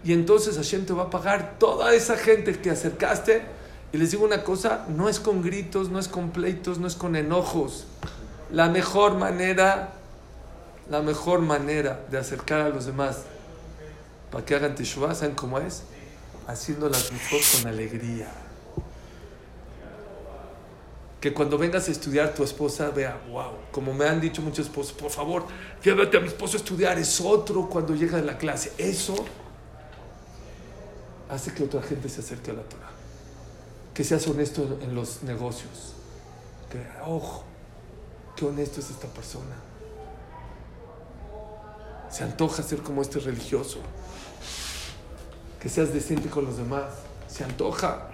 Y entonces Hashem te va a pagar toda esa gente que acercaste. Y les digo una cosa, no es con gritos, no es con pleitos, no es con enojos. La mejor manera, la mejor manera de acercar a los demás para que hagan Teshuvah, ¿saben cómo es? Haciendo las mitzvot con alegría que cuando vengas a estudiar tu esposa vea, wow, como me han dicho muchos esposos, por favor, llévate a mi esposo a estudiar, es otro cuando llega a la clase. Eso hace que otra gente se acerque a la Torah. Que seas honesto en los negocios. Que, ojo, qué honesto es esta persona. Se antoja ser como este religioso. Que seas decente con los demás. Se antoja.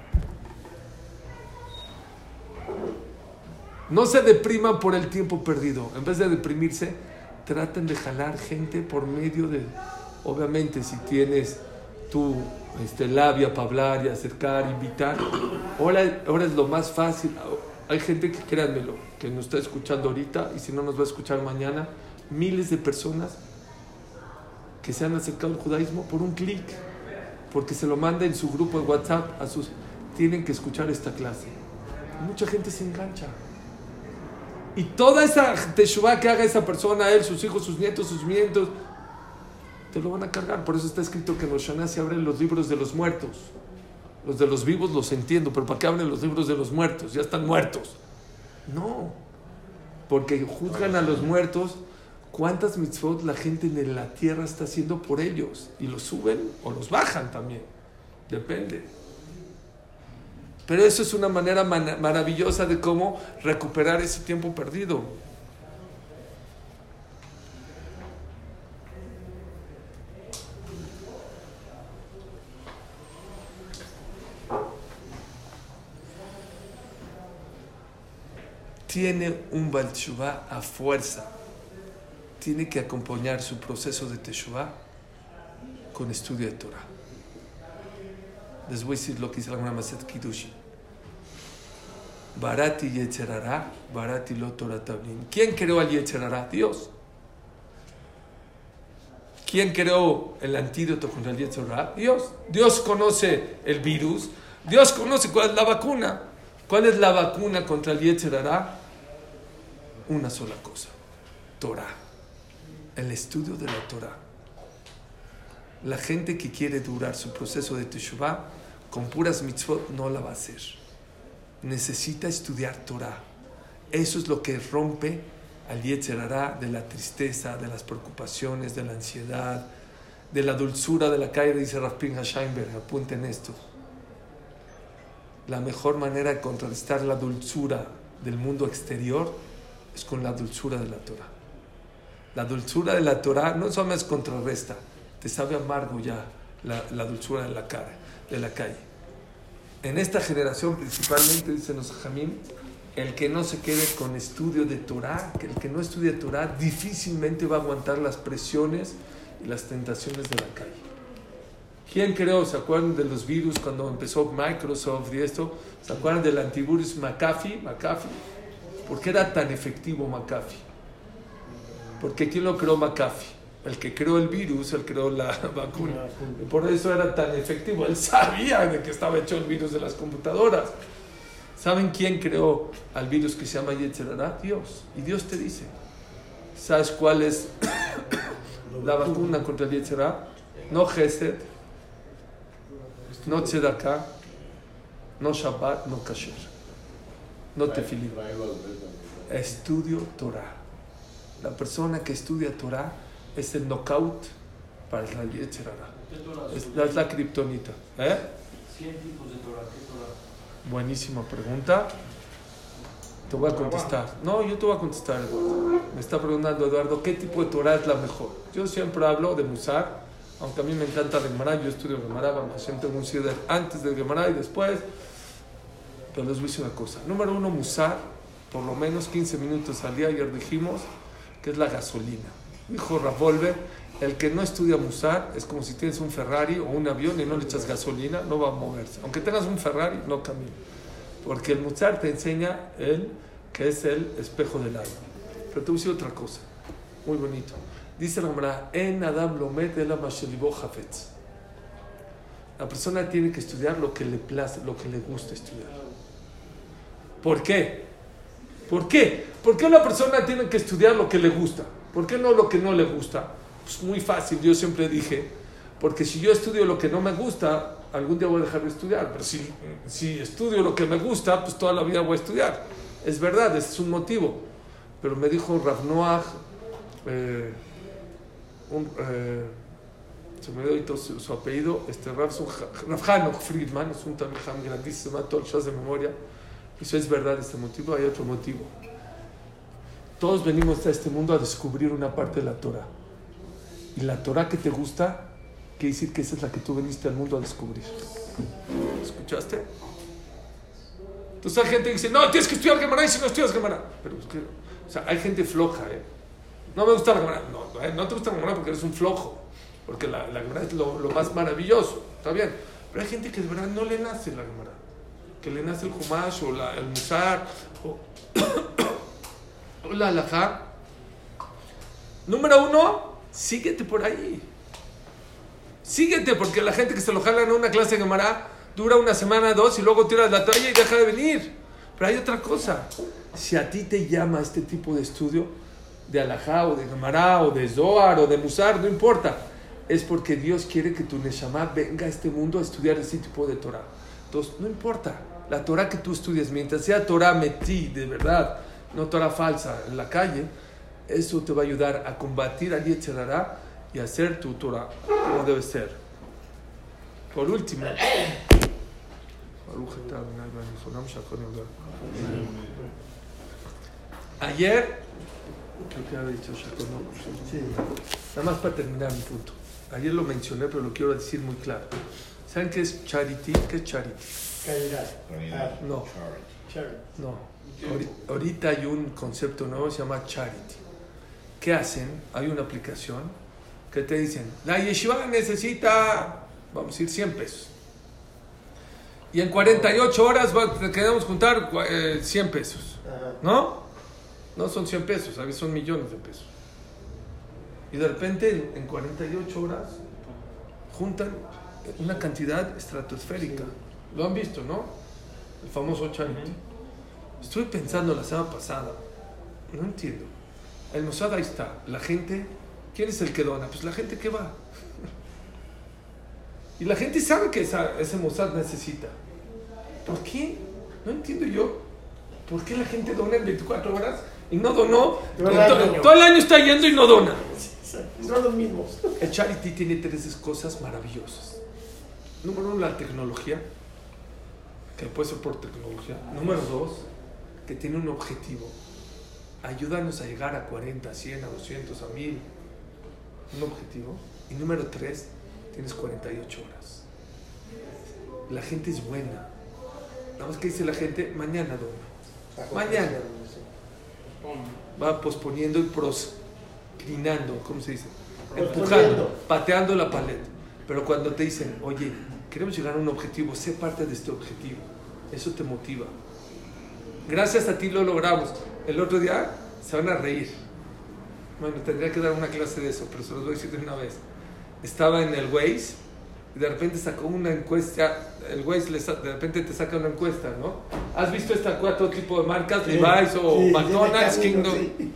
No se depriman por el tiempo perdido. En vez de deprimirse, traten de jalar gente por medio de... Obviamente, si tienes tu este, labia para hablar y acercar, invitar, ahora, ahora es lo más fácil. Hay gente que, créanmelo, que nos está escuchando ahorita y si no nos va a escuchar mañana, miles de personas que se han acercado al judaísmo por un clic, porque se lo manda en su grupo de WhatsApp a sus... Tienen que escuchar esta clase. Mucha gente se engancha. Y toda esa teshuva que haga esa persona, él, sus hijos, sus nietos, sus nietos, te lo van a cargar. Por eso está escrito que en los Shana se abren los libros de los muertos. Los de los vivos los entiendo, pero ¿para qué abren los libros de los muertos? Ya están muertos. No, porque juzgan a los muertos. ¿Cuántas mitzvot la gente en la tierra está haciendo por ellos? Y los suben o los bajan también. Depende. Pero eso es una manera maravillosa de cómo recuperar ese tiempo perdido. Tiene un Baal a fuerza. Tiene que acompañar su proceso de Teshuvah con estudio de Torah. Les voy a decir lo que dice la Maset Kiddushi. Barati Yetzerara, Barati lo Torah ¿Quién creó al Yetzerara? Dios. ¿Quién creó el antídoto contra el Yetzerara? Dios. Dios conoce el virus. Dios conoce cuál es la vacuna. ¿Cuál es la vacuna contra el Yetzerara? Una sola cosa. Torah. El estudio de la Torah. La gente que quiere durar su proceso de Teshuvah con puras mitzvot no la va a hacer. Necesita estudiar Torah. Eso es lo que rompe al Yetzerará de la tristeza, de las preocupaciones, de la ansiedad, de la dulzura de la calle, dice Rafpin Hasheinberg. Apunten esto. La mejor manera de contrarrestar la dulzura del mundo exterior es con la dulzura de la Torah. La dulzura de la Torah no solamente contrarresta, te sabe amargo ya la, dulzura de la, cara, de la calle. En esta generación principalmente, dicen los jamín, el que no se quede con estudio de Torah, el que no estudie Torah difícilmente va a aguantar las presiones y las tentaciones de la calle. ¿Quién creó? ¿Se acuerdan de los virus cuando empezó Microsoft y esto? ¿Se acuerdan del antivirus McAfee? McAfee. ¿Por qué era tan efectivo McAfee? Porque ¿quién lo creó McAfee? el que creó el virus, él creó la vacuna. Y por eso era tan efectivo. Él sabía de que estaba hecho el virus de las computadoras. ¿Saben quién creó al virus que se llama Yetzerara? Dios. Y Dios te dice, ¿sabes cuál es la vacuna contra el Yetzerara? No Gesed, no Tzedakah, no Shabbat, no Kasher, no Tefilín. Estudio Torah. La persona que estudia Torah es el knockout para la Yetzerara. Es, es la kriptonita. ¿Eh? tipos de Torah. Buenísima pregunta. Te voy a contestar. No, yo te voy a contestar, Eduardo. Me está preguntando, Eduardo, ¿qué tipo de Torah es la mejor? Yo siempre hablo de Musar, aunque a mí me encanta el Gemara. Yo estudio Gemara, vamos, siempre un ciudad antes del Gemara y después. Pero les voy a decir una cosa. Número uno, Musar, por lo menos 15 minutos al día, ayer dijimos que es la gasolina. Dijo Ravolve, el que no estudia Musar es como si tienes un Ferrari o un avión y no le echas gasolina, no va a moverse. Aunque tengas un Ferrari, no camina. Porque el Musar te enseña el que es el espejo del alma. Pero te voy a decir otra cosa, muy bonito. Dice la Gemara, en Adam Lomet la Hafetz. La persona tiene que estudiar lo que le place, lo que le gusta estudiar. ¿Por qué? ¿Por qué? ¿Por qué una persona tiene que estudiar lo que le gusta? ¿Por qué no lo que no le gusta? Pues muy fácil, yo siempre dije, porque si yo estudio lo que no me gusta, algún día voy a dejar de estudiar, pero si, si estudio lo que me gusta, pues toda la vida voy a estudiar. Es verdad, ese es un motivo. Pero me dijo Rav Noach, eh, eh, se me dio su, apellido, este Rav Friedman, es un tamijam grandísimo, todo el de memoria. Eso es verdad, este motivo, hay otro motivo. Todos venimos a este mundo a descubrir una parte de la Torah. Y la Torah que te gusta, quiere decir que esa es la que tú veniste al mundo a descubrir. ¿Escuchaste? Entonces hay gente que dice, no, tienes que estudiar Gemara y si no estudias Gemara. Pero es o sea, hay gente floja, ¿eh? No me gusta la Gemara. No, eh, no te gusta la Gemara porque eres un flojo. Porque la, la Gemara es lo, lo más maravilloso, está bien. Pero hay gente que de verdad no le nace la Gemara. Que le nace el Humash o el Musar o la Alajá. Número uno, síguete por ahí. Síguete, porque la gente que se lo jalan a una clase de Gemara dura una semana, dos, y luego tiras la toalla y deja de venir. Pero hay otra cosa. Si a ti te llama este tipo de estudio, de Alajá, o de Gemara, o de Zohar, o de Musar, no importa. Es porque Dios quiere que tu Neshama venga a este mundo a estudiar ese tipo de Torah. Entonces, no importa. La Torah que tú estudias, mientras sea Torah metí, de verdad, no Torah falsa en la calle, eso te va a ayudar a combatir al Yetzirah y hacer tu Torah como debe ser. Por último, ayer, creo que había dicho nada más para terminar mi punto. Ayer lo mencioné, pero lo quiero decir muy claro. ¿Saben qué es charity? ¿Qué es charity? Calidad. Ah, No. charity. No. Ahori- Ahorita hay un concepto nuevo, se llama charity. ¿Qué hacen? Hay una aplicación que te dicen, la yeshiva necesita, vamos a decir, 100 pesos. Y en 48 horas va- queremos juntar eh, 100 pesos. ¿No? No son 100 pesos, a veces son millones de pesos. Y de repente en- en 48 horas juntan una cantidad estratosférica. Lo han visto, ¿no? El famoso charity. Estuve pensando la semana pasada, no entiendo. El Mossad ahí está, la gente, ¿quién es el que dona? Pues la gente que va. Y la gente sabe que esa- ese Mossad necesita. ¿Por qué? No entiendo yo. ¿Por qué la gente dona en 24 horas y no donó? Todo el To- año. todo el año está yendo y no dona. Son los mismos. El charity tiene tres cosas maravillosas. Número uno, la tecnología, que puede ser por tecnología. Número dos, que tiene un objetivo. Ayúdanos a llegar a 40, 100, a 200, a 1000. Un objetivo. Y número tres, tienes 48 horas. La gente es buena. Nada más que dice la gente, mañana dona. Mañana. Va posponiendo y proscrinando, ¿cómo se dice? Empujando, pateando la paleta. Pero cuando te dicen, oye, queremos llegar a un objetivo, sé parte de este objetivo. Eso te motiva. Gracias a ti lo logramos. El otro día se van a reír. Bueno, tendría que dar una clase de eso, pero se los voy a decir de una vez. Estaba en el Waze y de repente sacó una encuesta. El Waze de repente te saca una encuesta, ¿no? ¿Has visto esta cuatro tipo de marcas? Levi's o Sí, sí, McDonald's, sí, Kingdom. sí.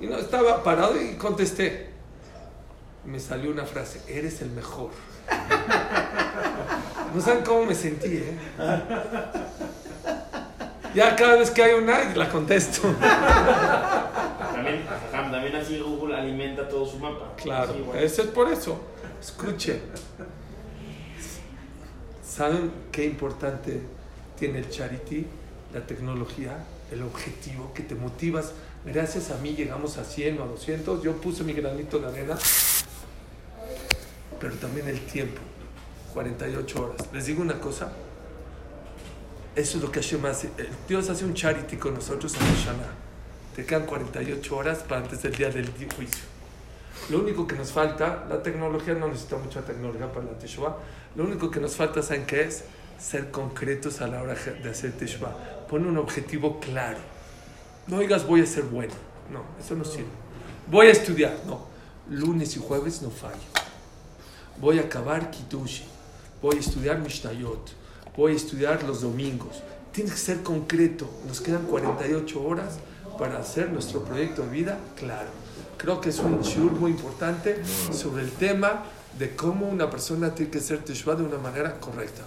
Y no, estaba parado y contesté. Me salió una frase, eres el mejor. No saben cómo me sentí, ¿eh? Ya cada vez que hay una, la contesto. También, también así Google alimenta todo su mapa. Claro, Sí, eso es por eso. Escuchen. ¿Saben qué importante tiene el charity? La tecnología, el objetivo que te motivas. Gracias a mí llegamos a 100 o a 200. Yo puse mi granito de arena. Pero también el tiempo. 48 horas. Les digo una cosa. Eso es lo que Hashem hace. Dios hace un charity con nosotros en Shana. Te quedan 48 horas para antes del día del juicio. Lo único que nos falta, la tecnología no necesita mucha tecnología para la Teshuvah. Lo único que nos falta, ¿saben qué es? Ser concretos a la hora de hacer Teshuvah. Pon un objetivo claro. No digas voy a ser bueno. No, eso no sirve. Voy a estudiar. No. Lunes y jueves no fallo. Voy a acabar Kiddushi. Voy a estudiar Mishnayot. Voy a estudiar los domingos. Tienes que ser concreto. Nos quedan 48 horas para hacer nuestro proyecto de vida claro. Creo que es un shiur muy importante sobre el tema de cómo una persona tiene que hacer teshuvah de una manera correcta.